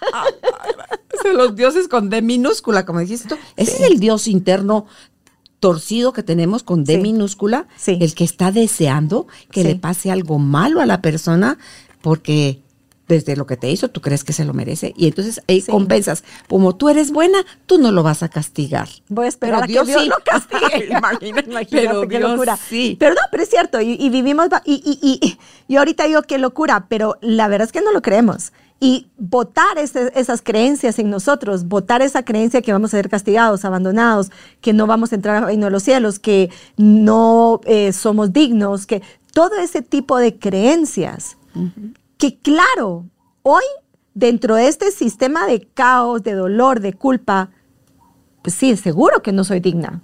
los dioses con D minúscula, como dijiste tú. Ese es el dios interno torcido que tenemos con D minúscula, el que está deseando que le pase algo malo a la persona porque desde lo que te hizo, tú crees que se lo merece. Y entonces ahí compensas. Como tú eres buena, tú no lo vas a castigar. Voy a esperar a Dios que Dios lo castigue. imagínate, pero qué locura. Sí. Pero no, pero es cierto. Y, vivimos, y, y, y, ahorita digo qué locura, pero la verdad es que no lo creemos. Y votar esas creencias en nosotros, votar esa creencia que vamos a ser castigados, abandonados, que no vamos a entrar al reino de los cielos, que no eh, somos dignos, que todo ese tipo de creencias que claro, hoy dentro de este sistema de caos, de dolor, de culpa, pues sí, seguro que no soy digna,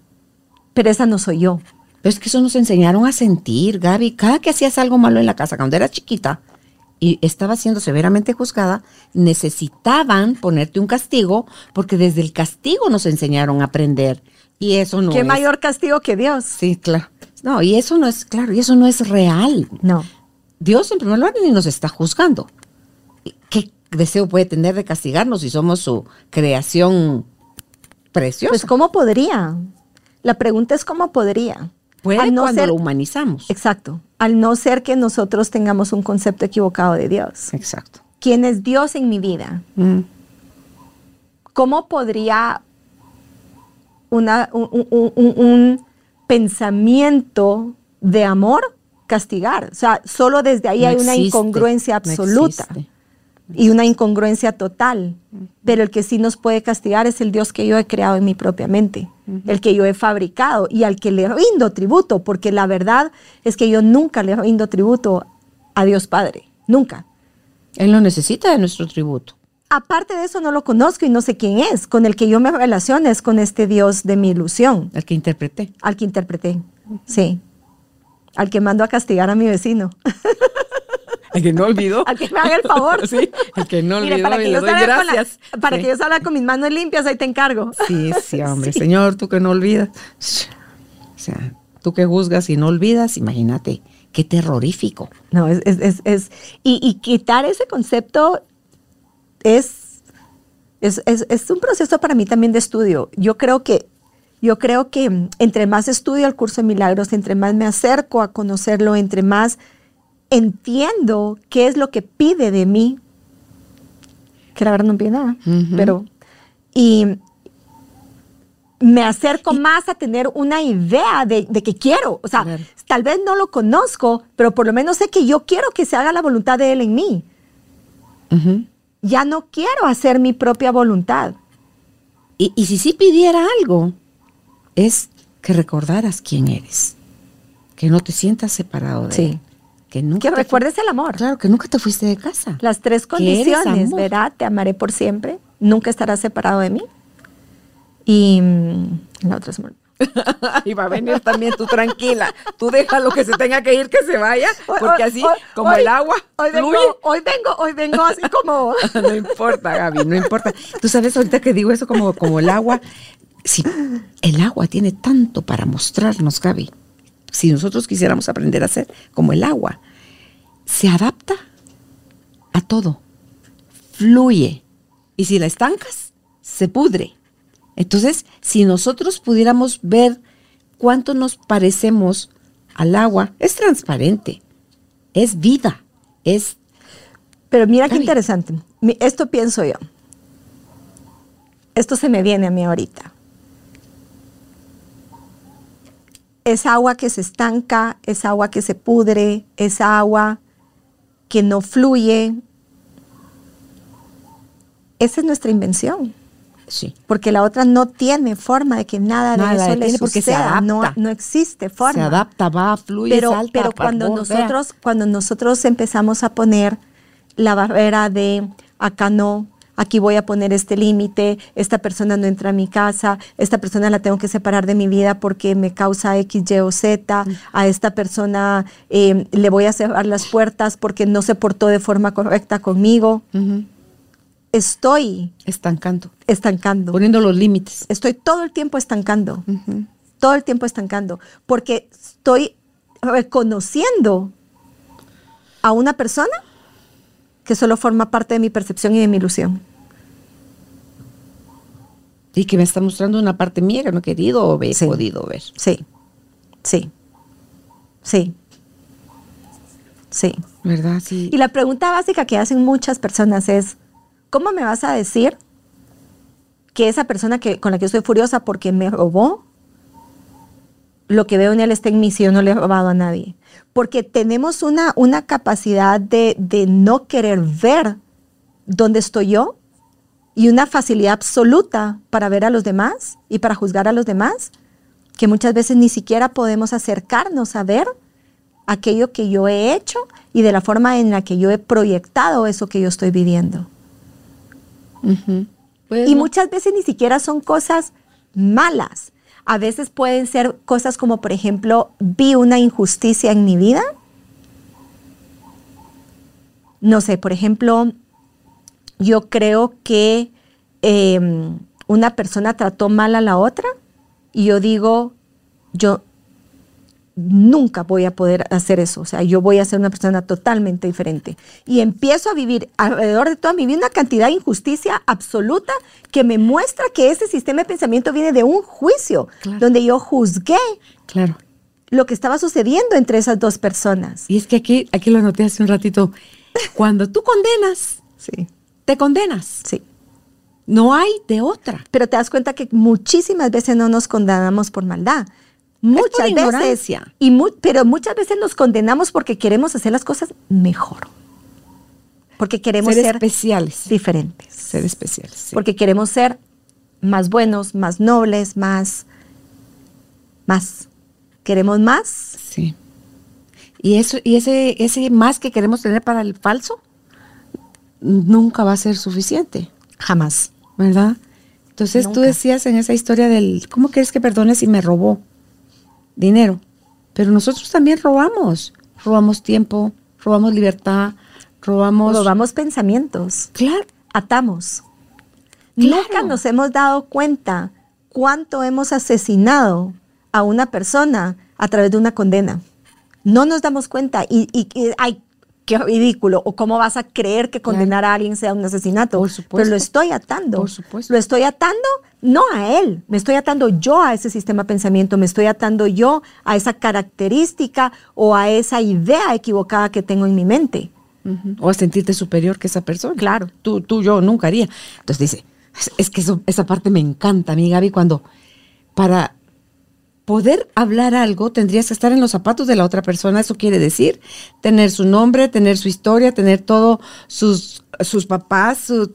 pero esa no soy yo. Pero es que eso nos enseñaron a sentir, Gaby. Cada que hacías algo malo en la casa, cuando eras chiquita y estaba siendo severamente juzgada, necesitaban ponerte un castigo porque desde el castigo nos enseñaron a aprender. Y eso no ¿Qué mayor castigo que Dios? Sí, claro. No, y eso no es, claro, y eso no es real. No. Dios en primer lugar ni nos está juzgando. ¿Qué deseo puede tener de castigarnos si somos su creación preciosa? Pues ¿cómo podría? La pregunta es ¿cómo podría? Puede cuando lo humanizamos. Exacto. Al no ser que nosotros tengamos un concepto equivocado de Dios. Exacto. ¿Quién es Dios en mi vida? Mm. ¿Cómo podría una, un pensamiento de amor castigar. O sea, solo desde ahí hay una incongruencia absoluta y una incongruencia total. Pero el que sí nos puede castigar es el Dios que yo he creado en mi propia mente, el que yo he fabricado y al que le rindo tributo, porque la verdad es que yo nunca le rindo tributo a Dios Padre, nunca. Él no necesita de nuestro tributo. Aparte de eso, no lo conozco y no sé quién es. Con el que yo me relaciono es con este Dios de mi ilusión. Al que interpreté. Al que interpreté, sí. Al que mando a castigar a mi vecino. Al que no olvidó. Al que me haga el favor. Sí, al que no olvidó para que y le doy gracias. para que yo salga con mis manos limpias, ahí te encargo. Sí, sí, hombre. Señor, tú que no olvidas. O sea, tú que juzgas y no olvidas, imagínate, qué terrorífico. No, es, es, es, y, y, quitar ese concepto es, es, es un proceso para mí también de estudio. Yo creo que yo creo que entre más estudio el curso de milagros, entre más me acerco a conocerlo, entre más entiendo qué es lo que pide de mí, que la verdad no pide nada, pero y me acerco más a tener una idea de, que quiero. O sea, tal vez no lo conozco, pero por lo menos sé que yo quiero que se haga la voluntad de Él en mí. Ya no quiero hacer mi propia voluntad. Y, y si sí pidiera algo, es que recordaras quién eres, que no te sientas separado de él. Que, nunca que recuerdes el amor. Claro, que nunca te fuiste de casa. Las tres condiciones, ¿verdad? Te amaré por siempre, nunca estarás separado de mí. Y mm, la otra es y va a venir también tú tranquila. Tú deja lo que se tenga que ir, que se vaya, porque así, como el agua. Hoy vengo, hoy vengo, hoy vengo así como. no importa, Gaby, no importa. Tú sabes ahorita que digo eso como, como el agua, si el agua tiene tanto para mostrarnos, Gaby. Si nosotros quisiéramos aprender a ser como el agua, se adapta a todo, fluye. Y si la estancas, se pudre. Entonces, si nosotros pudiéramos ver cuánto nos parecemos al agua, es transparente, es vida, es... Pero mira qué interesante. Esto pienso yo. Esto se me viene a mí ahorita. Es agua que se estanca, es agua que se pudre, es agua que no fluye. Esa es nuestra invención. Sí. Porque la otra no tiene forma de que nada, de eso le porque Se adapta. No, no, existe forma. Se adapta, va, fluye, pero, salta. Pero cuando nosotros, cuando nosotros empezamos a poner la barrera de acá no, aquí voy a poner este límite, esta persona no entra a mi casa, esta persona la tengo que separar de mi vida porque me causa X, Y o Z, a esta persona em, le voy a cerrar las puertas porque no se portó de forma correcta conmigo. estoy Estancando. estancando. Poniendo los límites. Estoy todo el tiempo estancando. Todo el tiempo estancando. Porque estoy reconociendo a una persona que solo forma parte de mi percepción y de mi ilusión. Y que me está mostrando una parte mía que no he querido o he Sí. podido ver. Sí, sí, sí, sí. ¿Verdad? Sí. Y la pregunta básica que hacen muchas personas es, ¿cómo me vas a decir que esa persona que, con la que estoy furiosa porque me robó, lo que veo en él está en mí si yo no le he robado a nadie? Porque tenemos una, una capacidad de, de no querer ver dónde estoy yo y una facilidad absoluta para ver a los demás y para juzgar a los demás, que muchas veces ni siquiera podemos acercarnos a ver aquello que yo he hecho y de la forma en la que yo he proyectado eso que yo estoy viviendo. Pues Y muchas veces ni siquiera son cosas malas. A veces pueden ser cosas como, por ejemplo, vi una injusticia en mi vida. No sé, por ejemplo, yo creo que eh, una persona trató mal a la otra y yo digo, yo nunca voy a poder hacer eso. O sea, yo voy a ser una persona totalmente diferente. Y empiezo a vivir alrededor de toda mi vida una cantidad de injusticia absoluta que me muestra que ese sistema de pensamiento viene de un juicio, Claro. donde yo juzgué Claro. lo que estaba sucediendo entre esas dos personas. Y es que aquí, aquí lo anoté hace un ratito. Cuando tú condenas, Sí, te condenas. sí. No hay de otra. Pero te das cuenta que muchísimas veces no nos condenamos por maldad. Muchas por veces. Y mu- pero muchas veces nos condenamos porque queremos hacer las cosas mejor. Porque queremos Ser ser, especiales. diferentes. Ser especiales. sí. Porque queremos ser más buenos, más nobles, más. Más. Queremos más. Sí. Y eso, y ese, ese más que queremos tener para el falso, nunca va a ser suficiente, Jamás. ¿verdad? Entonces tú decías en esa historia del, ¿cómo quieres que perdone si me robó dinero? Pero nosotros también robamos. Robamos tiempo, robamos libertad, robamos... Robamos pensamientos. Claro. Atamos. Claro. Nunca nos hemos dado cuenta cuánto hemos asesinado a una persona a través de una condena. No nos damos cuenta y, y- y- ay, qué ridículo. O cómo vas a creer que condenar a alguien sea un asesinato. Por supuesto. Pero lo estoy atando. Por supuesto. Lo estoy atando no a él, me estoy atando yo a ese sistema de pensamiento, me estoy atando yo a esa característica o a esa idea equivocada que tengo en mi mente. O a sentirte superior que esa persona. Claro. Tú, tú, yo nunca haría. Entonces dice, es, es que eso- esa parte me encanta a mí, Gaby, cuando para poder hablar algo tendrías que estar en los zapatos de la otra persona. Eso quiere decir tener su nombre, tener su historia, tener todo sus, sus papás, su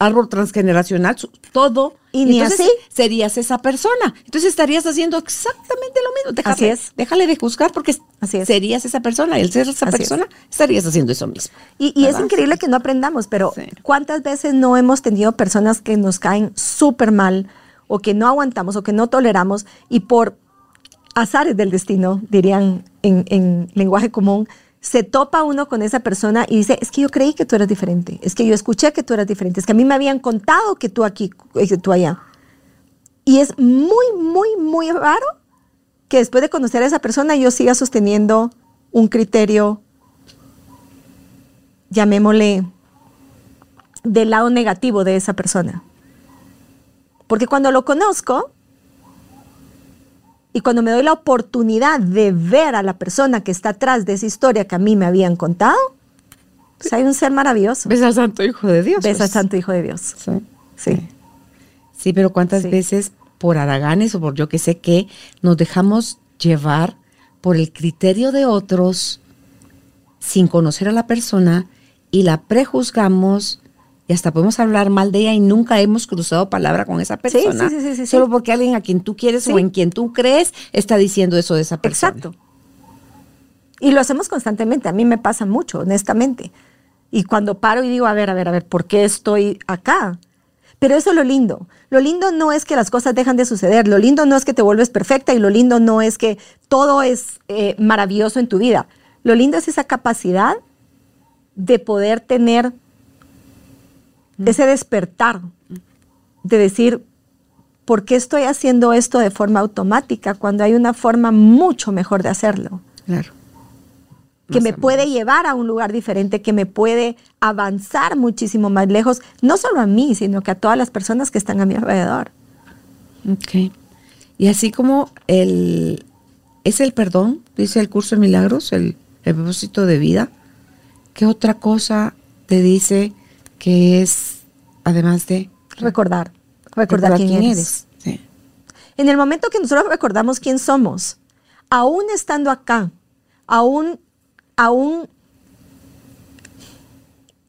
árbol transgeneracional, su- todo. Y ni entonces así. serías esa persona. Entonces estarías haciendo exactamente lo mismo. Déjale, Así es. Déjale de juzgar porque Así es. serías esa persona. Y al ser esa Así es. persona, estarías haciendo eso mismo. Y, y es increíble que no aprendamos, pero Sí. ¿cuántas veces no hemos tenido personas que nos caen súper mal o que no aguantamos o que no toleramos y por azares del destino, dirían en, en lenguaje común, se topa uno con esa persona y dice, es que yo creí que tú eras diferente, es que yo escuché que tú eras diferente, es que a mí me habían contado que tú aquí, eh, que tú allá. Y es muy, muy, muy raro que después de conocer a esa persona yo siga sosteniendo un criterio llamémosle, del lado negativo de esa persona. Porque cuando lo conozco y cuando me doy la oportunidad de ver a la persona que está atrás de esa historia que a mí me habían contado, pues hay un ser maravilloso. Ves al Santo Hijo de Dios. Ves al. Santo Hijo de Dios. Sí. Sí. Sí, pero cuántas Sí. veces por haraganes o por yo que sé qué, nos dejamos llevar por el criterio de otros sin conocer a la persona y la prejuzgamos y hasta podemos hablar mal de ella y nunca hemos cruzado palabra con esa persona. sí, sí, sí, sí, solo porque alguien a quien tú quieres o en quien tú crees está diciendo eso de esa persona. Exacto. Y lo hacemos constantemente. A mí me pasa mucho, honestamente. Y cuando paro y digo, a ver, a ver, a ver, ¿por qué estoy acá? Pero eso es lo lindo. Lo lindo no es que las cosas dejan de suceder. Lo lindo no es que te vuelves perfecta y lo lindo no es que todo es eh, maravilloso en tu vida. Lo lindo es esa capacidad de poder tener ese despertar de decir, ¿por qué estoy haciendo esto de forma automática cuando hay una forma mucho mejor de hacerlo? Claro. que Más me puede llevar a un lugar diferente, que me puede avanzar muchísimo más lejos, no solo a mí, sino que a todas las personas que están a mi alrededor. Ok. Y así como el es el perdón, dice el curso de milagros, el, el propósito de vida, ¿qué otra cosa te dice que es, además de Recordar, recordar, quién, eres. Sí. En el momento que nosotros recordamos quién somos, aún estando acá, aún, aún,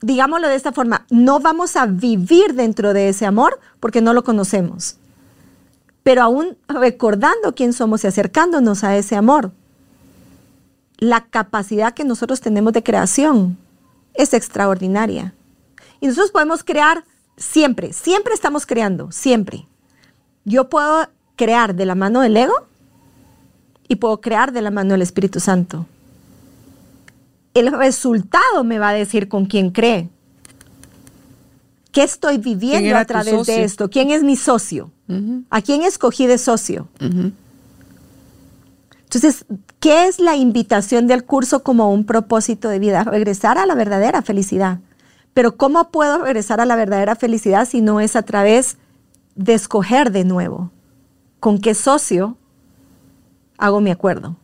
digámoslo de esta forma, no vamos a vivir dentro de ese amor porque no lo conocemos. Pero aún recordando quién somos y acercándonos a ese amor, la capacidad que nosotros tenemos de creación es extraordinaria. Y nosotros podemos crear siempre, siempre estamos creando, siempre. Yo puedo crear de la mano del ego y puedo crear de la mano del Espíritu Santo. El resultado me va a decir con quién cree. ¿Qué estoy ¿Quién viviendo a través de esto? ¿Quién es mi socio? ¿A quién escogí de socio? Entonces, ¿qué es la invitación del curso como un propósito de vida? Regresar a la verdadera felicidad. Pero ¿cómo puedo regresar a la verdadera felicidad si no es a través de escoger de nuevo? ¿Con qué socio hago mi acuerdo?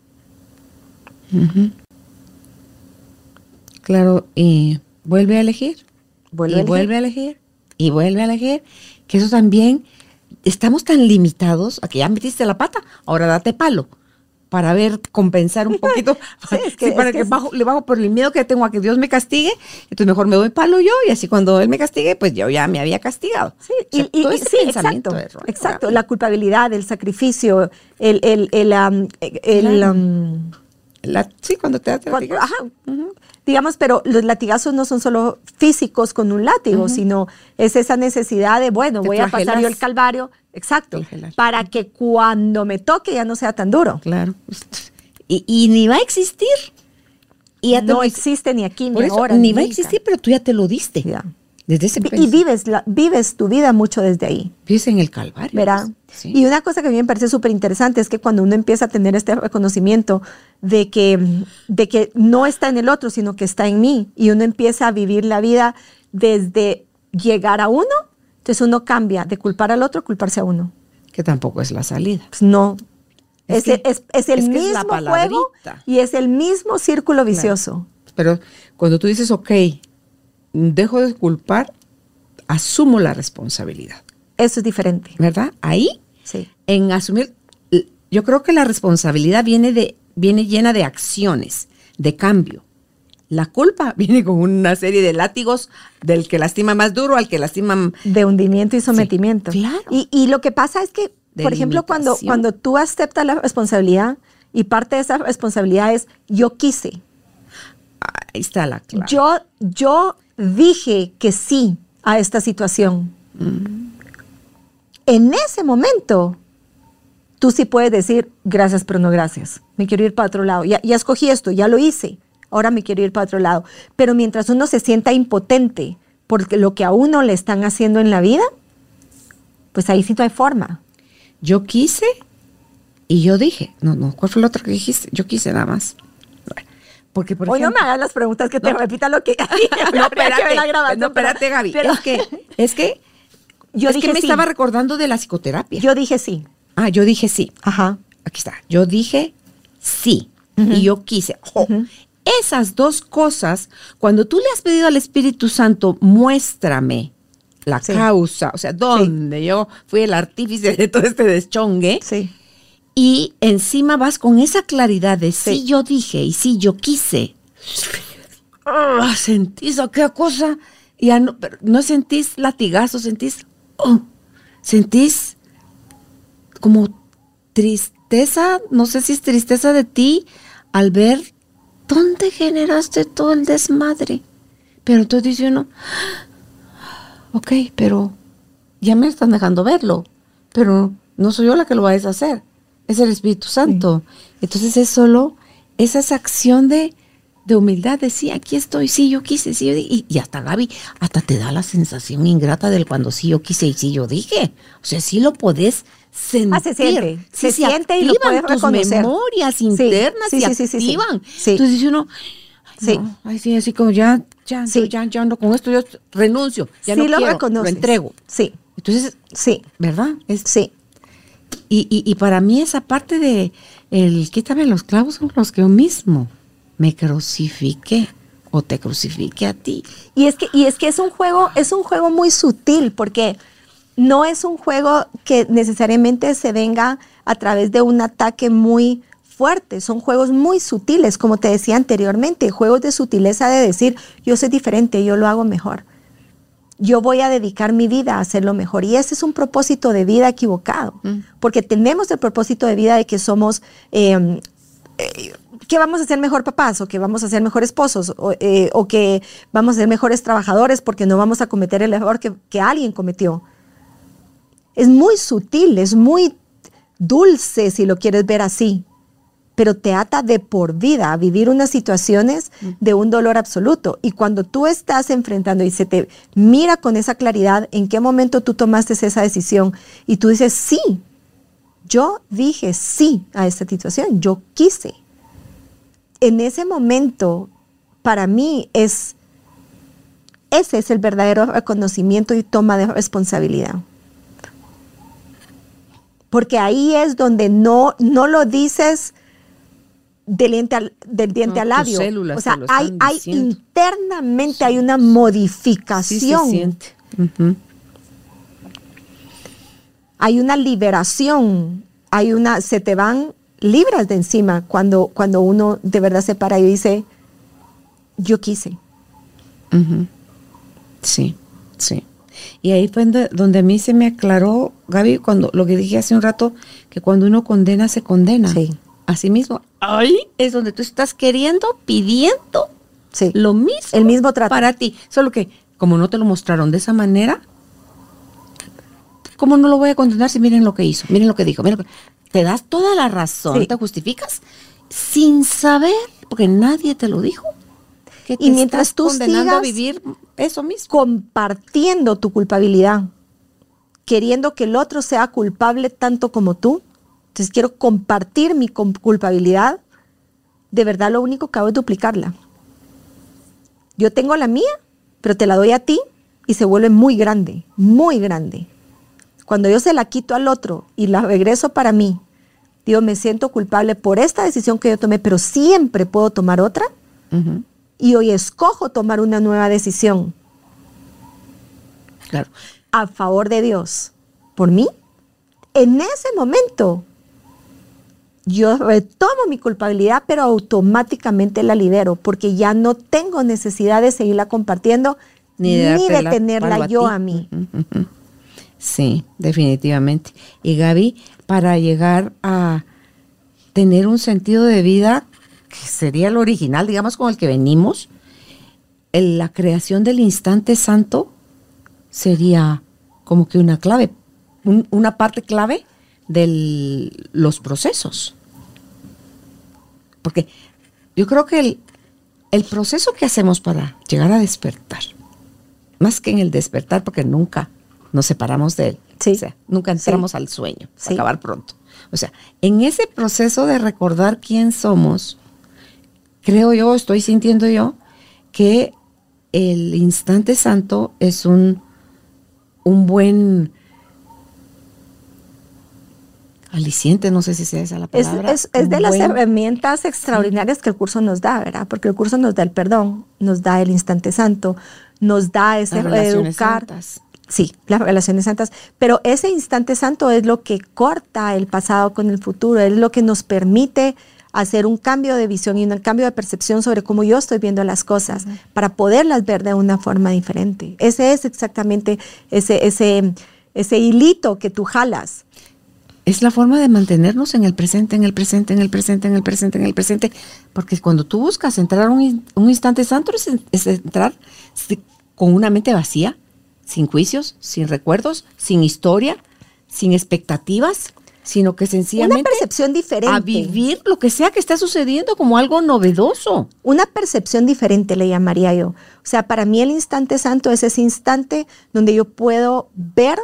Claro, y vuelve a elegir. Vuelve y a elegir. vuelve a elegir. Y vuelve a elegir. Que eso también, estamos tan limitados a que ya metiste la pata, ahora date palo. Para ver, compensar un poquito. Sí, es que- Sí, para es que, bajo, le bajo por el miedo que tengo a que Dios me castigue. Entonces mejor me doy palo yo y así cuando Él me castigue, pues yo ya me había castigado. Sí, O sea, y, todo y- ese sí, pensamiento exacto. exacto. La culpabilidad, el sacrificio, el, el, el, am, el, La- sí, cuando te da ajá. Digamos, pero los latigazos no son solo físicos con un látigo, sino es esa necesidad de, bueno, Te voy a pasar yo el calvario, exacto, Flagelar. para que cuando me toque ya no sea tan duro. Claro. Y, y ni va a existir. Y no existe ni aquí ni eso, ahora. ni va a existir, pero tú ya te lo diste. Ya. Desde ese Y vives, la, vives tu vida mucho desde ahí. Vives en el calvario. ¿verdad? Sí. Y una cosa que a mí me parece súper interesante es que cuando uno empieza a tener este reconocimiento de que, de que no está en el otro, sino que está en mí, y uno empieza a vivir la vida desde llegar a uno, entonces uno cambia de culpar al otro a culparse a uno. Que tampoco es la salida. Pues no. Es Es, que- es- es el mismo juego y es el mismo círculo vicioso. Pero cuando tú dices, ok, dejo de culpar, asumo la responsabilidad. Eso es diferente. ¿Verdad? Ahí, Sí. en asumir, yo creo que la responsabilidad viene, de, viene llena de acciones, de cambio. La culpa viene con una serie de látigos del que lastima más duro al que lastima De hundimiento y sometimiento. claro. Y, y lo que pasa es que, De por ejemplo, cuando, cuando tú aceptas la responsabilidad y parte de esa responsabilidad es yo quise, Ahí está la clave. yo, yo dije que sí a esta situación. En ese momento, tú sí puedes decir gracias, pero no gracias. Me quiero ir para otro lado. Ya, ya escogí esto, ya lo hice. Ahora me quiero ir para otro lado. Pero mientras uno se sienta impotente por lo que a uno le están haciendo en la vida, pues ahí sí no hay forma. Yo quise y yo dije, no, no, ¿cuál fue la otra que dijiste? Yo quise nada más. Porque, por Hoy no me hagas las preguntas que te No. repita lo que no, que grabación, no, espérate, Gaby. pero- es que, es que, yo es dije que me sí. estaba recordando de la psicoterapia. Yo dije sí. ah, yo dije sí. Ajá. Aquí está. Yo dije sí. Y yo quise. Esas dos cosas, cuando tú le has pedido al Espíritu Santo, muéstrame la Sí. causa, o sea, dónde yo fui el artífice de todo este deschongue, Sí. Y encima vas con esa claridad de sí, Sí. yo dije y sí yo quise. Ah, sentís aquella cosa, ya no, pero no sentís latigazo, sentís, oh, sentís como tristeza, no sé si es tristeza de ti al ver dónde generaste todo el desmadre. Pero entonces dice uno, ok, pero ya me están dejando verlo, pero no soy yo la que lo va a deshacer, es el Espíritu Santo. Entonces es solo esa acción de, de humildad decía, aquí estoy, sí, yo quise, sí, yo dije. Y, y, hasta Gaby, hasta te da la sensación ingrata del cuando sí, yo quise y sí, yo dije. O sea, sí lo podés sentir. Ah, se siente, Sí, se siente y lo puedes tus reconocer. memorias Sí, internas sí, se sí, sí, sí, sí. activan. Sí. Entonces dice uno, Sí. no, ay, sí, así como ya, ya, Sí. ya, ya ando con esto, yo renuncio, ya sí no lo quiero, reconoces. lo entrego. Sí, Entonces, sí, ¿verdad? Es, sí. Y, y, y para mí esa parte de el quítame los clavos son los que yo mismo me crucifiqué o te crucifique a ti. Y es que, y es que es un juego, es un juego muy sutil, porque no es un juego que necesariamente se venga a través de un ataque muy fuerte. Son juegos muy sutiles, como te decía anteriormente, juegos de sutileza de decir, yo soy diferente, yo lo hago mejor. Yo voy a dedicar mi vida a hacerlo mejor. Y ese es un propósito de vida equivocado, porque tenemos el propósito de vida de que somos eh, eh, que vamos a ser mejor papás o que vamos a ser mejor esposos o, eh, o que vamos a ser mejores trabajadores porque no vamos a cometer el error que, que alguien cometió. Es muy sutil, es muy dulce si lo quieres ver así, pero te ata de por vida a vivir unas situaciones de un dolor absoluto. Y cuando tú estás enfrentando y se te mira con esa claridad en qué momento tú tomaste esa decisión y tú dices, sí, yo dije sí a esta situación, yo quise. En ese momento, para mí es, ese es el verdadero reconocimiento y toma de responsabilidad. Porque ahí es donde no, no lo dices del diente al, del diente No, al labio. células O sea, hay, hay internamente hay una Sí modificación. se siente. Ujú. hay una liberación, hay una, se te van libras de encima cuando, cuando uno de verdad se para y dice, yo quise. Sí, sí. Y ahí fue donde, donde a mí se me aclaró, Gaby, cuando lo que dije hace un rato, que cuando uno condena, se condena. Sí. A sí mismo. Ahí es donde tú estás queriendo, pidiendo Sí. lo mismo. El mismo trato. Para ti. Solo que, como no te lo mostraron de esa manera, ¿cómo no lo voy a condenar si miren lo que hizo? Miren lo que dijo. Miren lo que- Te das toda la razón, Sí. te justificas sin saber, porque nadie te lo dijo. Que te Y mientras estás tú condenando a vivir eso mismo. Compartiendo tu culpabilidad, queriendo que el otro sea culpable tanto como tú. Entonces quiero compartir mi culpabilidad. De verdad lo único que hago es duplicarla. Yo tengo la mía, pero te la doy a ti y se vuelve muy grande, muy grande. Cuando yo se la quito al otro y la regreso para mí, digo, me siento culpable por esta decisión que yo tomé, pero siempre puedo tomar otra. Y hoy escojo tomar una nueva decisión Claro. a favor de Dios por mí. En ese momento, yo retomo mi culpabilidad, pero automáticamente la libero, porque ya no tengo necesidad de seguirla compartiendo ni de, tenerla yo ti. a mí. Sí, definitivamente. Y Gaby, para llegar a tener un sentido de vida que sería el original, digamos, con el que venimos, el- la creación del instante santo sería como que una clave, un- una parte clave de los procesos. Porque yo creo que el, el proceso que hacemos para llegar a despertar, más que en el despertar, porque nunca nos separamos de él, Sí. o sea, nunca entramos al sueño, Sí. acabar pronto. O sea, en ese proceso de recordar quién somos, creo yo, estoy sintiendo yo, que el instante santo es un, un buen aliciente, no sé si sea esa la palabra. es- de las herramientas extraordinarias que el curso nos da, ¿verdad? Porque el curso nos da el perdón, nos da el instante santo, nos da ese Las educar. santas. Sí, las relaciones santas. Pero ese instante santo es lo que corta el pasado con el futuro, es lo que nos permite hacer un cambio de visión y un cambio de percepción sobre cómo yo estoy viendo las cosas para poderlas ver de una forma diferente. Ese es exactamente ese, ese, ese hilito que tú jalas. Es la forma de mantenernos en el presente, en el presente, en el presente, en el presente, en el presente. Porque cuando tú buscas entrar un, un instante santo, es, es entrar con una mente vacía, sin juicios, sin recuerdos, sin historia, sin expectativas. sino que sencillamente Una percepción diferente. a vivir lo que sea que está sucediendo como algo novedoso. Una percepción diferente le llamaría yo. O sea, para mí el instante santo es ese instante donde yo puedo ver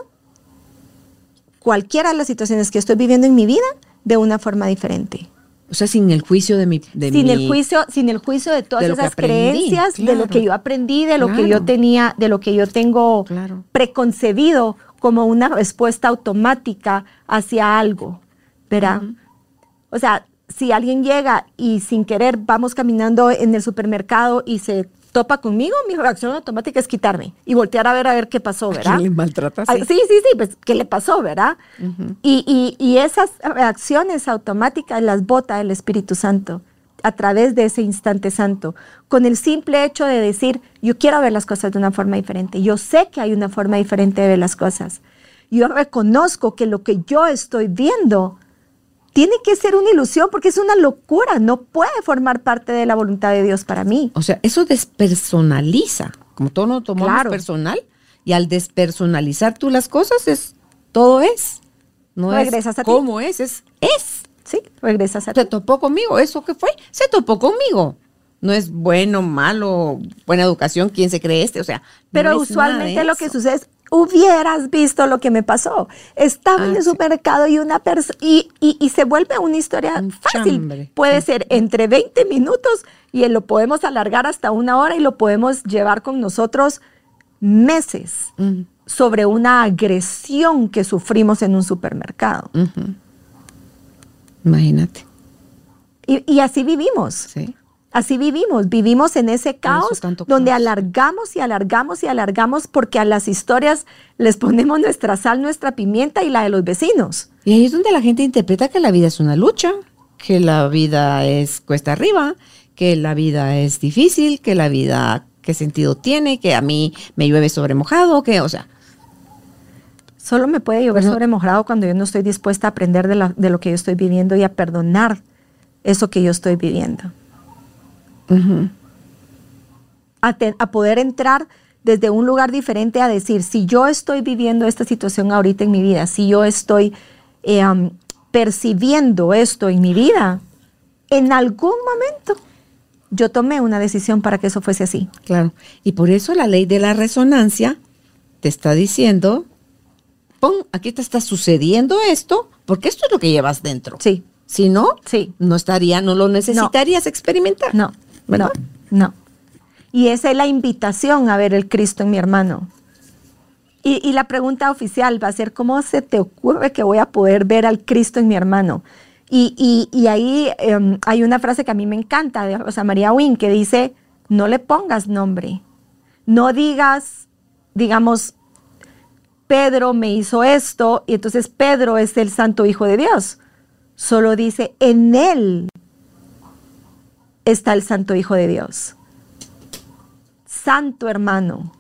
cualquiera de las situaciones que estoy viviendo en mi vida de una forma diferente. O sea, sin el juicio de mi... De sin mi- el juicio, sin el juicio de todas de esas aprendí, creencias, de lo que yo aprendí, de lo que yo tenía, de lo que yo tengo Claro. preconcebido como una respuesta automática hacia algo, ¿verdad? O sea, si alguien llega y sin querer vamos caminando en el supermercado y se topa conmigo, mi reacción automática es quitarme y voltear a ver a ver qué pasó, ¿A ¿verdad? quién le maltratas? Ay, sí, sí, sí, pues, ¿qué le pasó, verdad? y, y- y esas reacciones automáticas las bota el Espíritu Santo a través de ese instante santo, con el simple hecho de decir, yo quiero ver las cosas de una forma diferente, yo sé que hay una forma diferente de ver las cosas, yo reconozco que lo que yo estoy viendo tiene que ser una ilusión porque es una locura, no puede formar parte de la voluntad de Dios para mí. O sea, eso despersonaliza, como todo lo tomamos Claro. personal, y al despersonalizar tú las cosas es todo es. No Regresas es a ti. cómo es, es es. Sí, regresas a Se topó conmigo, ¿eso qué fue? Se topó conmigo. No es bueno, malo, buena educación, quién se cree este, o sea. Pero no usualmente lo que sucede es, hubieras visto lo que me pasó. Estaba Ah, en el sí. supermercado y una persona, y, y- y se vuelve una historia Un fácil. chambre. Puede ser entre 20 minutos y lo podemos alargar hasta una hora y lo podemos llevar con nosotros meses sobre una agresión que sufrimos en un supermercado. Imagínate, Y, y así vivimos. sí. Así vivimos, vivimos en ese caos donde caos. alargamos y alargamos y alargamos porque a las historias les ponemos nuestra sal, nuestra pimienta y la de los vecinos. Y ahí es donde la gente interpreta que la vida es una lucha, que la vida es cuesta arriba, que la vida es difícil, que la vida qué sentido tiene, que a mí me llueve sobre mojado, que, o sea, Solo me puede llover sobre mojado cuando yo no estoy dispuesta a aprender de, la- de lo que yo estoy viviendo y a perdonar eso que yo estoy viviendo. A, te- a poder entrar desde un lugar diferente a decir, si yo estoy viviendo esta situación ahorita en mi vida, si yo estoy eh, percibiendo esto en mi vida, en algún momento yo tomé una decisión para que eso fuese así. claro. Y por eso la ley de la resonancia te está diciendo, pon, aquí te está sucediendo esto, porque esto es lo que llevas dentro. Sí, Si no, sí. no estaría, no lo necesitarías experimentar. No, ¿verdad? no, no. Y esa es la invitación a ver el Cristo en mi hermano. Y, y la pregunta oficial va a ser, ¿cómo se te ocurre que voy a poder ver al Cristo en mi hermano? Y, y- y ahí em, hay una frase que a mí me encanta de Rosa María Wynn que dice, no le pongas nombre, no digas, digamos, Pedro me hizo esto y entonces Pedro es el santo hijo de Dios. Solo dice, en él está el Santo Hijo de Dios. Santo hermano.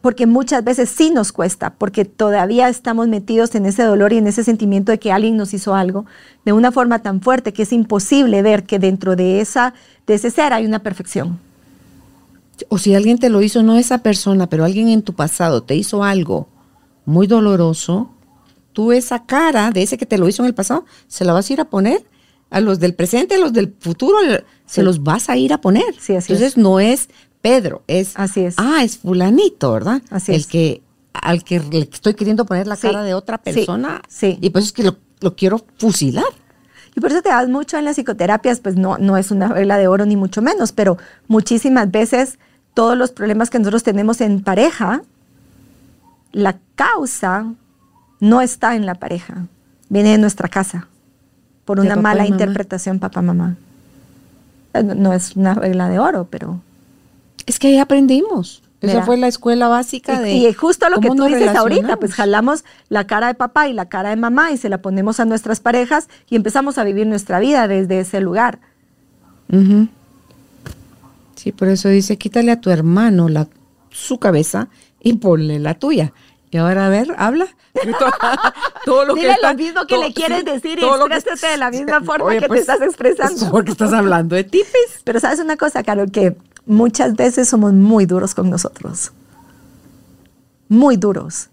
Porque muchas veces sí nos cuesta, porque todavía estamos metidos en ese dolor y en ese sentimiento de que alguien nos hizo algo de una forma tan fuerte que es imposible ver que dentro de, esa, de ese ser hay una perfección. O si alguien te lo hizo, no esa persona, pero alguien en tu pasado te hizo algo muy doloroso, tú esa cara de ese que te lo hizo en el pasado, se la vas a ir a poner a los del presente, a los del futuro, se Sí. los vas a ir a poner. Sí, así Entonces no es Pedro, es, Así es. ah, es fulanito, ¿verdad? Así el es. que al que le estoy queriendo poner la Sí, cara de otra sí, persona. sí. Y pues es que lo, lo quiero fusilar. Y por eso te das mucho en las psicoterapias, pues no, no es una regla de oro ni mucho menos, pero muchísimas veces todos los problemas que nosotros tenemos en pareja, la causa no está en la pareja, viene de nuestra casa, por una mala interpretación papá-mamá. No, no es una regla de oro, pero... Es que ahí aprendimos. Esa fue la escuela básica de. Y, y justo lo que tú dices ahorita, pues jalamos la cara de papá y la cara de mamá y se la ponemos a nuestras parejas y empezamos a vivir nuestra vida desde ese lugar. Sí, por eso dice, quítale a tu hermano la, su cabeza y ponle la tuya. Y ahora, a ver, habla. todo lo Dile está- lo mismo que todo- le quieres decir y que- exprésate de la misma forma Oye, que pues, te estás expresando. es Porque estás hablando de tipes. Pero sabes una cosa, Carol, que muchas veces somos muy duros con nosotros. Muy duros.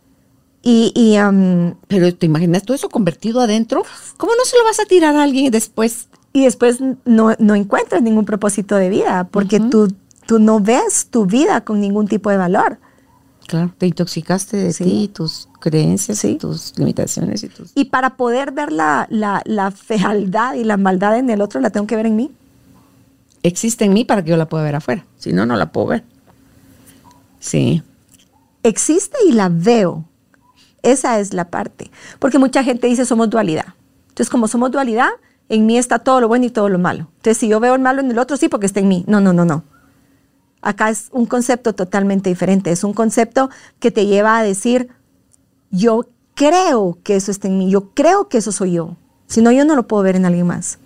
Y, y, um, Pero te imaginas todo eso convertido adentro. ¿Cómo no se lo vas a tirar a alguien después? y después no, no encuentras ningún propósito de vida porque tú, tú no ves tu vida con ningún tipo de valor. Claro, te intoxicaste de Sí. ti, tus creencias, Sí. y tus limitaciones y tus... Y para poder ver la, la, la fealdad y la maldad en el otro, la tengo que ver en mí. Existe en mí para que yo la pueda ver afuera. Si no, no la puedo ver. Sí. existe y la veo. Esa es la parte. Porque mucha gente dice somos dualidad. Entonces, como somos dualidad, en mí está todo lo bueno y todo lo malo. Entonces, si yo veo el malo en el otro, sí, porque está en mí. No, no, no, no. Acá es un concepto totalmente diferente. Es un concepto que te lleva a decir, yo creo que eso está en mí, yo creo que eso soy yo. Si no, yo no lo puedo ver en alguien más.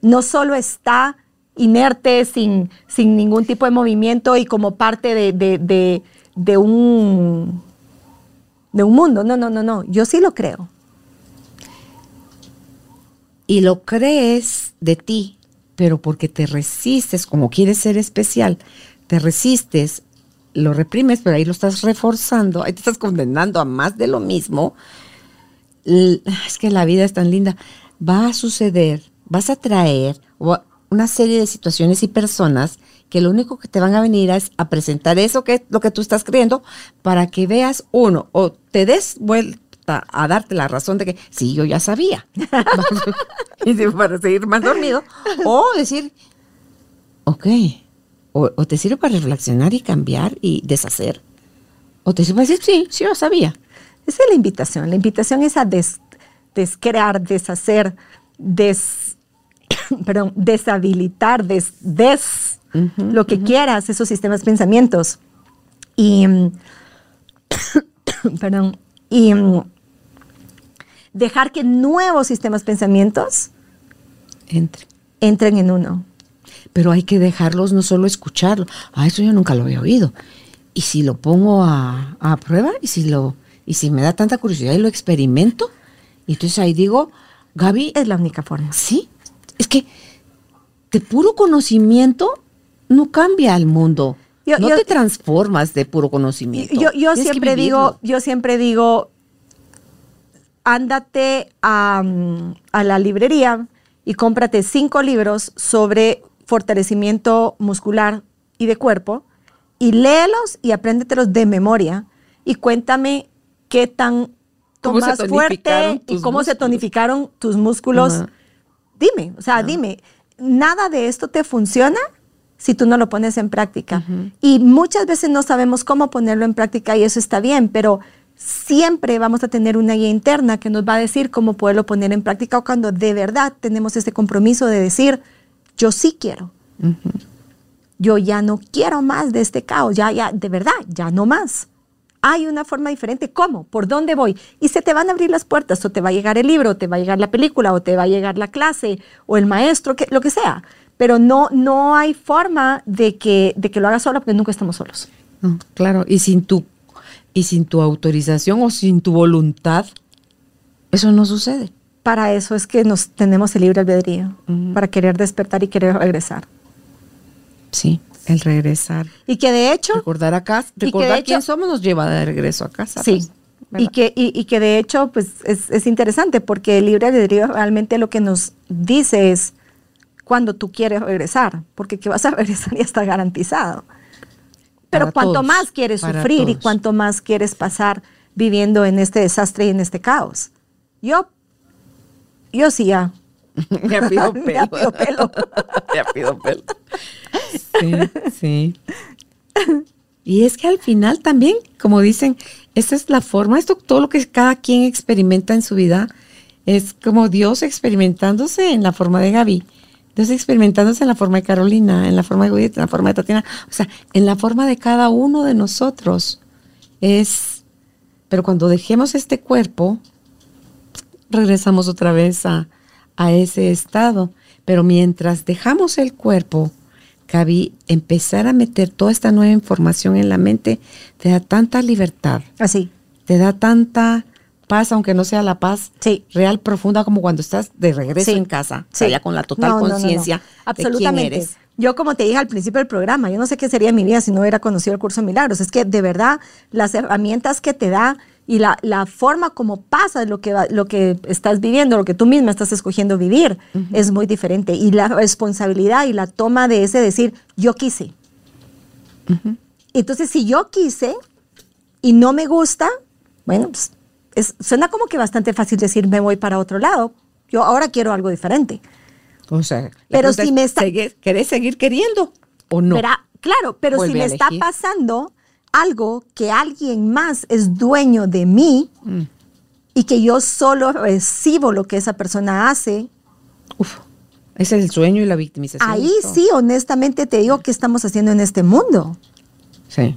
no solo está inerte, sin, sin ningún tipo de movimiento y como parte de, de- de- de un, de un mundo. No, no, no, no. Yo sí lo creo. Y lo crees de ti, pero porque te resistes, como quieres ser especial, te resistes, lo reprimes, pero ahí lo estás reforzando, ahí te estás condenando a más de lo mismo. Es que la vida es tan linda. Va a suceder, vas a traer una serie de situaciones y personas que lo único que te van a venir es a presentar eso que lo que tú estás creyendo para que veas uno o te des vuelta a darte la razón de que sí, yo ya sabía. y para seguir más dormido. O decir, ok, o, o te sirve para reflexionar y cambiar y deshacer. O te sirve para decir, sí, sí, yo sabía. Esa es la invitación. La invitación es a des- descrear, deshacer, des, perdón, deshabilitar, des, des lo que quieras, esos sistemas pensamientos. Y, perdón, y mm, dejar que nuevos sistemas pensamientos Entre. entren en uno. Pero hay que dejarlos, no solo escucharlo. Ah, eso yo nunca lo había oído. Y si lo pongo a, a prueba, y si lo, y si me da tanta curiosidad y lo experimento, y entonces ahí digo, Gaby, Es la única forma. sí, es que de puro conocimiento no cambia el mundo. Yo- no yo- te transformas de puro conocimiento. Yo, yo siempre digo, yo siempre digo, ándate a, a la librería y cómprate cinco libros sobre fortalecimiento muscular y de cuerpo y léelos y apréndetelos de memoria y cuéntame qué tan ¿Cómo se más tonificaron fuerte y cómo se tonificaron tus músculos. Dime, o sea, dime, nada de esto te funciona si tú no lo pones en práctica. Y muchas veces no sabemos cómo ponerlo en práctica y eso está bien, pero siempre vamos a tener una guía interna que nos va a decir cómo poderlo poner en práctica o cuando de verdad tenemos ese compromiso de decir, yo sí quiero. Yo ya no quiero más de este caos, ya, ya, de verdad, ya no más. Hay una forma diferente. ¿Cómo? ¿Por dónde voy? Y se te van a abrir las puertas, o te va a llegar el libro, o te va a llegar la película, o te va a llegar la clase, o el maestro, que, lo que sea. Pero no, no hay forma de que, de que lo hagas solo porque nunca estamos solos. No, claro, y sin tu y sin tu autorización o sin tu voluntad, eso no sucede. Para eso es que nos tenemos el libre albedrío, para querer despertar y querer regresar. Sí, el regresar. Y que de hecho, Recordar a casa, recordar hecho- quién somos nos lleva de regreso a casa. Sí. pues, y que, y, y que de hecho, pues es, es interesante porque el libre albedrío realmente lo que nos dice es cuando tú quieres regresar, porque que vas a regresar ya está garantizado. Pero Para cuanto todos, más quieres sufrir y cuanto más quieres pasar viviendo en este desastre y en este caos. Yo, yo sí ya. Ya pido pelo. Ya pido pelo. ya pido pelo. Sí, sí. Y es que al final también, como dicen, esta es la forma, esto, todo lo que cada quien experimenta en su vida, es como Dios experimentándose en la forma de Gaby, Dios experimentándose en la forma de Carolina, en la forma de Judith, en la forma de Tatiana, o sea, en la forma de cada uno de nosotros. Es, pero cuando dejemos este cuerpo, regresamos otra vez a, a ese estado. Pero mientras dejamos el cuerpo, Gaby, empezar a meter toda esta nueva información en la mente te da tanta libertad, Así. te da tanta paz, aunque no sea la paz Sí. real, profunda, como cuando estás de regreso Sí. en casa, Sí. ya con la total No, no, no, no. conciencia de quién Absolutamente. eres. Yo, como te dije al principio del programa, yo no sé qué sería mi vida si no hubiera conocido el curso de milagros. Es que de verdad las herramientas que te da y la, la forma como pasa lo que, lo que estás viviendo, lo que tú misma estás escogiendo vivir, es muy diferente. Y la responsabilidad y la toma de ese decir, yo quise. Entonces, si yo quise y no me gusta, bueno, pues, es- suena como que bastante fácil decir, me voy para otro lado. Yo ahora quiero algo diferente. O sea, Pero si me está- ¿sigue- ¿querés seguir queriendo o no? Claro, pero Vuelve si me está pasando algo que alguien más es dueño de mí Mm. y que yo solo recibo lo que esa persona hace, Uf, ese es el sueño y la victimización. ahí sí, honestamente te digo, ¿qué estamos haciendo en este mundo? Sí.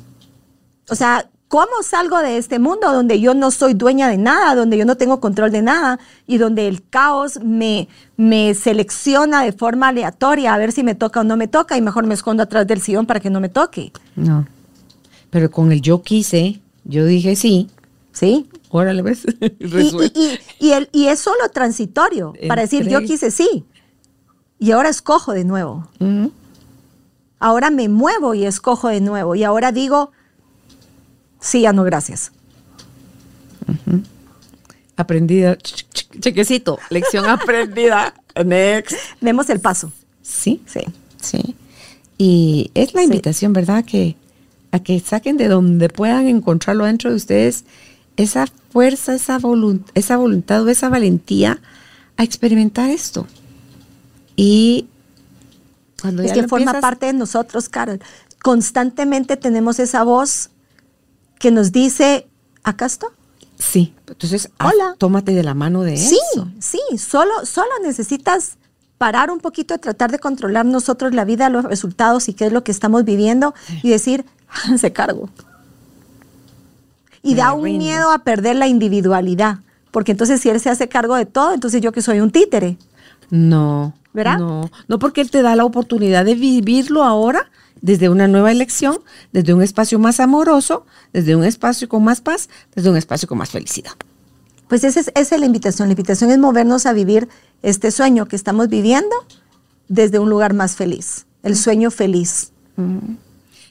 O sea, ¿cómo salgo de este mundo donde yo no soy dueña de nada, donde yo no tengo control de nada y donde el caos me, me selecciona de forma aleatoria a ver si me toca o no me toca y mejor me escondo atrás del sillón para que no me toque? No. Pero con el yo quise, yo dije sí. ¿Sí? Órale, ¿ves? Y, Resuelto. y- y- y el- y es solo transitorio para decir, yo quise sí. Y ahora escojo de nuevo. Ahora me muevo y escojo de nuevo. Y ahora digo, sí, ya no, gracias. Aprendida. Ch- ch- Chequecito. Lección aprendida. Next. Vemos el paso. Sí, Sí. sí. Y es la Sí. invitación, ¿verdad? Que a que saquen de donde puedan encontrarlo dentro de ustedes esa fuerza, esa, volun- esa voluntad o esa valentía a experimentar esto. Y cuando Es ya que forma empiezas- parte de nosotros, Carol. Constantemente tenemos esa voz que nos dice, acá está. Sí, entonces haz- Hola. tómate de la mano de Sí, eso. sí, solo, solo necesitas parar un poquito de tratar de controlar nosotros la vida, los resultados y qué es lo que estamos viviendo y decir, se cargo. Y Me da un rindo. miedo a perder la individualidad, porque entonces si él se hace cargo de todo, entonces yo que soy un títere. No. ¿Verdad? No, no porque él te da la oportunidad de vivirlo ahora desde una nueva elección, desde un espacio más amoroso, desde un espacio con más paz, desde un espacio con más felicidad. Pues esa es, esa es la invitación. La invitación es movernos a vivir este sueño que estamos viviendo desde un lugar más feliz, el sueño feliz.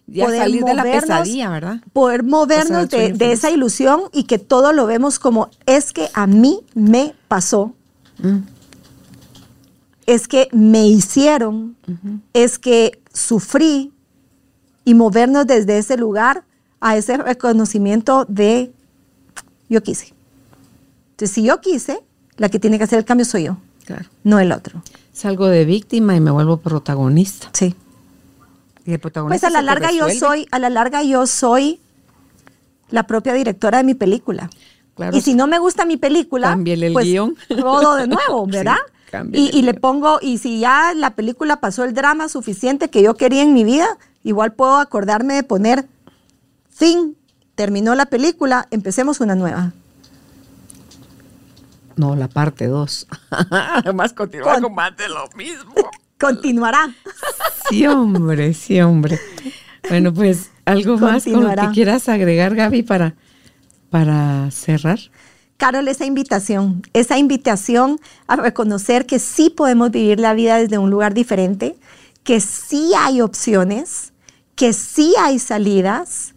Ya poder salir de la pesadilla, ¿verdad? Poder movernos de, esa ilusión y que todo lo vemos como es que a mí me pasó, Mm. es que me hicieron, es que sufrí y movernos desde ese lugar a ese reconocimiento de yo quise. Entonces, si yo quise, la que tiene que hacer el cambio soy yo, Claro. no el otro. Salgo de víctima y me vuelvo protagonista. Sí. Y el protagonista Pues a la larga yo soy, a la larga yo soy la propia directora de mi película. Claro. y si no me gusta mi película, Cámbiale el pues guion. todo de nuevo, ¿verdad? Sí, y, y le pongo, y si ya la película pasó el drama suficiente que yo quería en mi vida, igual puedo acordarme de poner fin, terminó la película, empecemos una nueva. No, la parte 2. Además continúa Con- más de lo mismo. Continuará. Sí, hombre, sí, hombre. Bueno, pues algo más con lo que quieras agregar, Gaby, para, para cerrar. Carol, esa invitación, esa invitación a reconocer que sí podemos vivir la vida desde un lugar diferente, que sí hay opciones, que sí hay salidas,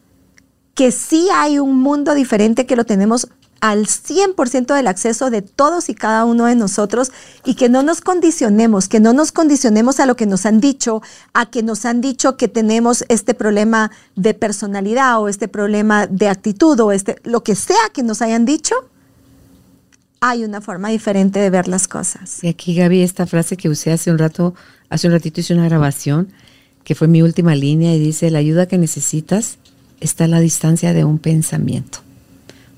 que sí hay un mundo diferente que lo tenemos al 100% del acceso de todos y cada uno de nosotros y que no nos condicionemos, que no nos condicionemos a lo que nos han dicho, a que nos han dicho que tenemos este problema de personalidad o este problema de actitud o este lo que sea que nos hayan dicho, hay una forma diferente de ver las cosas. Y aquí, Gaby, esta frase que usé hace un rato, hace un ratito hice una grabación, que fue mi última línea, y dice, la ayuda que necesitas está a la distancia de un pensamiento.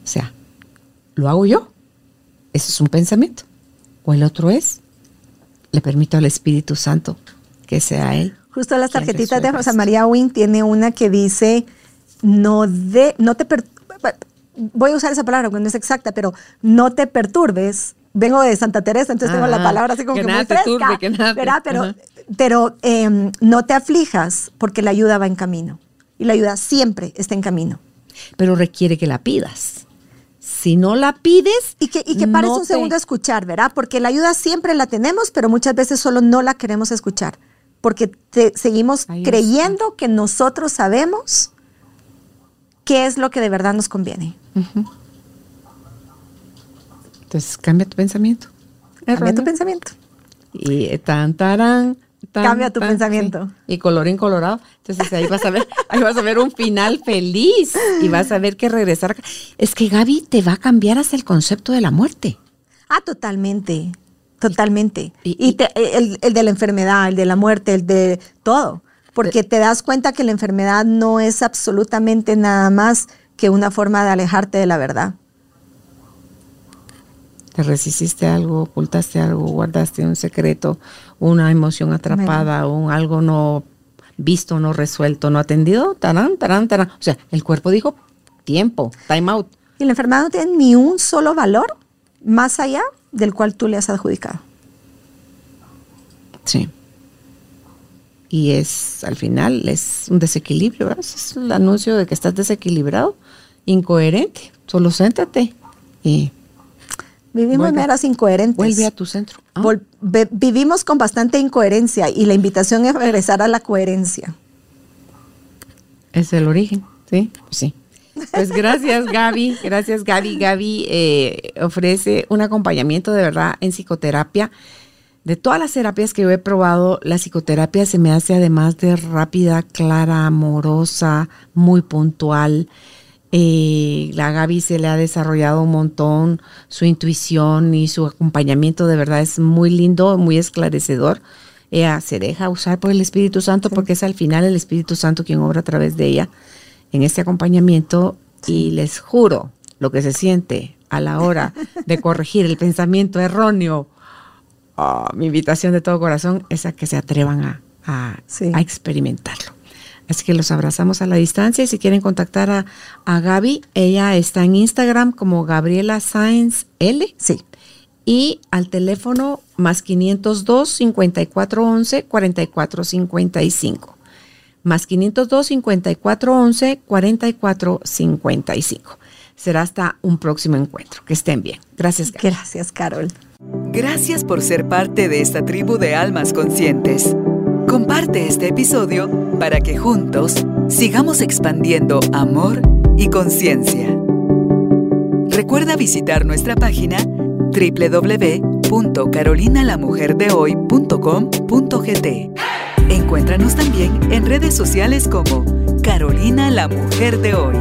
O sea, ¿lo hago yo? Eso es un pensamiento. O el otro es, le permito al Espíritu Santo que sea Él. Justo las tarjetitas de Rosa. María Wing tiene una que dice, no, de, no te per- voy a usar esa palabra porque no es exacta, pero no te perturbes. Vengo de Santa Teresa, entonces tengo la Ah, palabra así como que que, muy te fresca, turbe, que nada. Pero. Pero em, no te aflijas porque la ayuda va en camino. Y la ayuda siempre está en camino. Pero requiere que la pidas. si no la pides. Y que, y que pares un segundo a escuchar, ¿verdad? Porque la ayuda siempre la tenemos, pero muchas veces solo no la queremos escuchar. Porque seguimos creyendo que nosotros sabemos qué es lo que de verdad nos conviene. Entonces, cambia tu pensamiento. Cambia tu pensamiento. Y tan, tarán, Cambia tu pensamiento. Y colorín colorado. Entonces ahí vas a ver, ahí vas a ver un final feliz y vas a ver que regresar. Es que Gaby te va a cambiar hasta el concepto de la muerte. Ah, totalmente. Totalmente. Y, el, de la enfermedad, el de la muerte, el de todo. Porque te das cuenta que la enfermedad no es absolutamente nada más que una forma de alejarte de la verdad resististe algo, ocultaste algo, guardaste un secreto, una emoción atrapada, un algo no visto, no resuelto, no atendido, tarán, tarán, tarán. O sea, el cuerpo dijo tiempo, time out. Y la enfermedad no tiene ni un solo valor más allá del cual tú le has adjudicado. Sí. Y es, al final, es un desequilibrio, ¿verdad? Es el anuncio de que estás desequilibrado, incoherente. Solo siéntate y Vivimos meras incoherentes. Vuelve a tu centro. Ah. vivimos con bastante incoherencia y la invitación es regresar a la coherencia. Es el origen, ¿sí? Sí. Pues gracias Gaby, gracias Gaby. Gaby eh, ofrece un acompañamiento de verdad en psicoterapia. De todas las terapias que yo he probado, la psicoterapia se me hace además de rápida, clara, amorosa, muy puntual. Eh, la Gaby se le ha desarrollado un montón, su intuición y su acompañamiento de verdad es muy lindo, muy esclarecedor. Ella se deja usar por el Espíritu Santo porque es al final el Espíritu Santo quien obra a través de ella en este acompañamiento y les juro lo que se siente a la hora de corregir el pensamiento erróneo. Ah, mi invitación de todo corazón es a que se atrevan a, a experimentarlo. Así que los abrazamos a la distancia y si quieren contactar a, a Gaby, ella está en Instagram como Gabriela Sáenz L. Sí. Y al teléfono más 502 5411 4455. Más 502 5411 4455. Será hasta un próximo encuentro. Que estén bien. Gracias, Gracias, Carol. Gracias por ser parte de esta tribu de almas conscientes. Comparte este episodio para que juntos sigamos expandiendo amor y conciencia. Recuerda visitar nuestra página www.carolinalamujerdehoy.com.gt. Encuéntranos también en redes sociales como Carolina la Mujer de Hoy.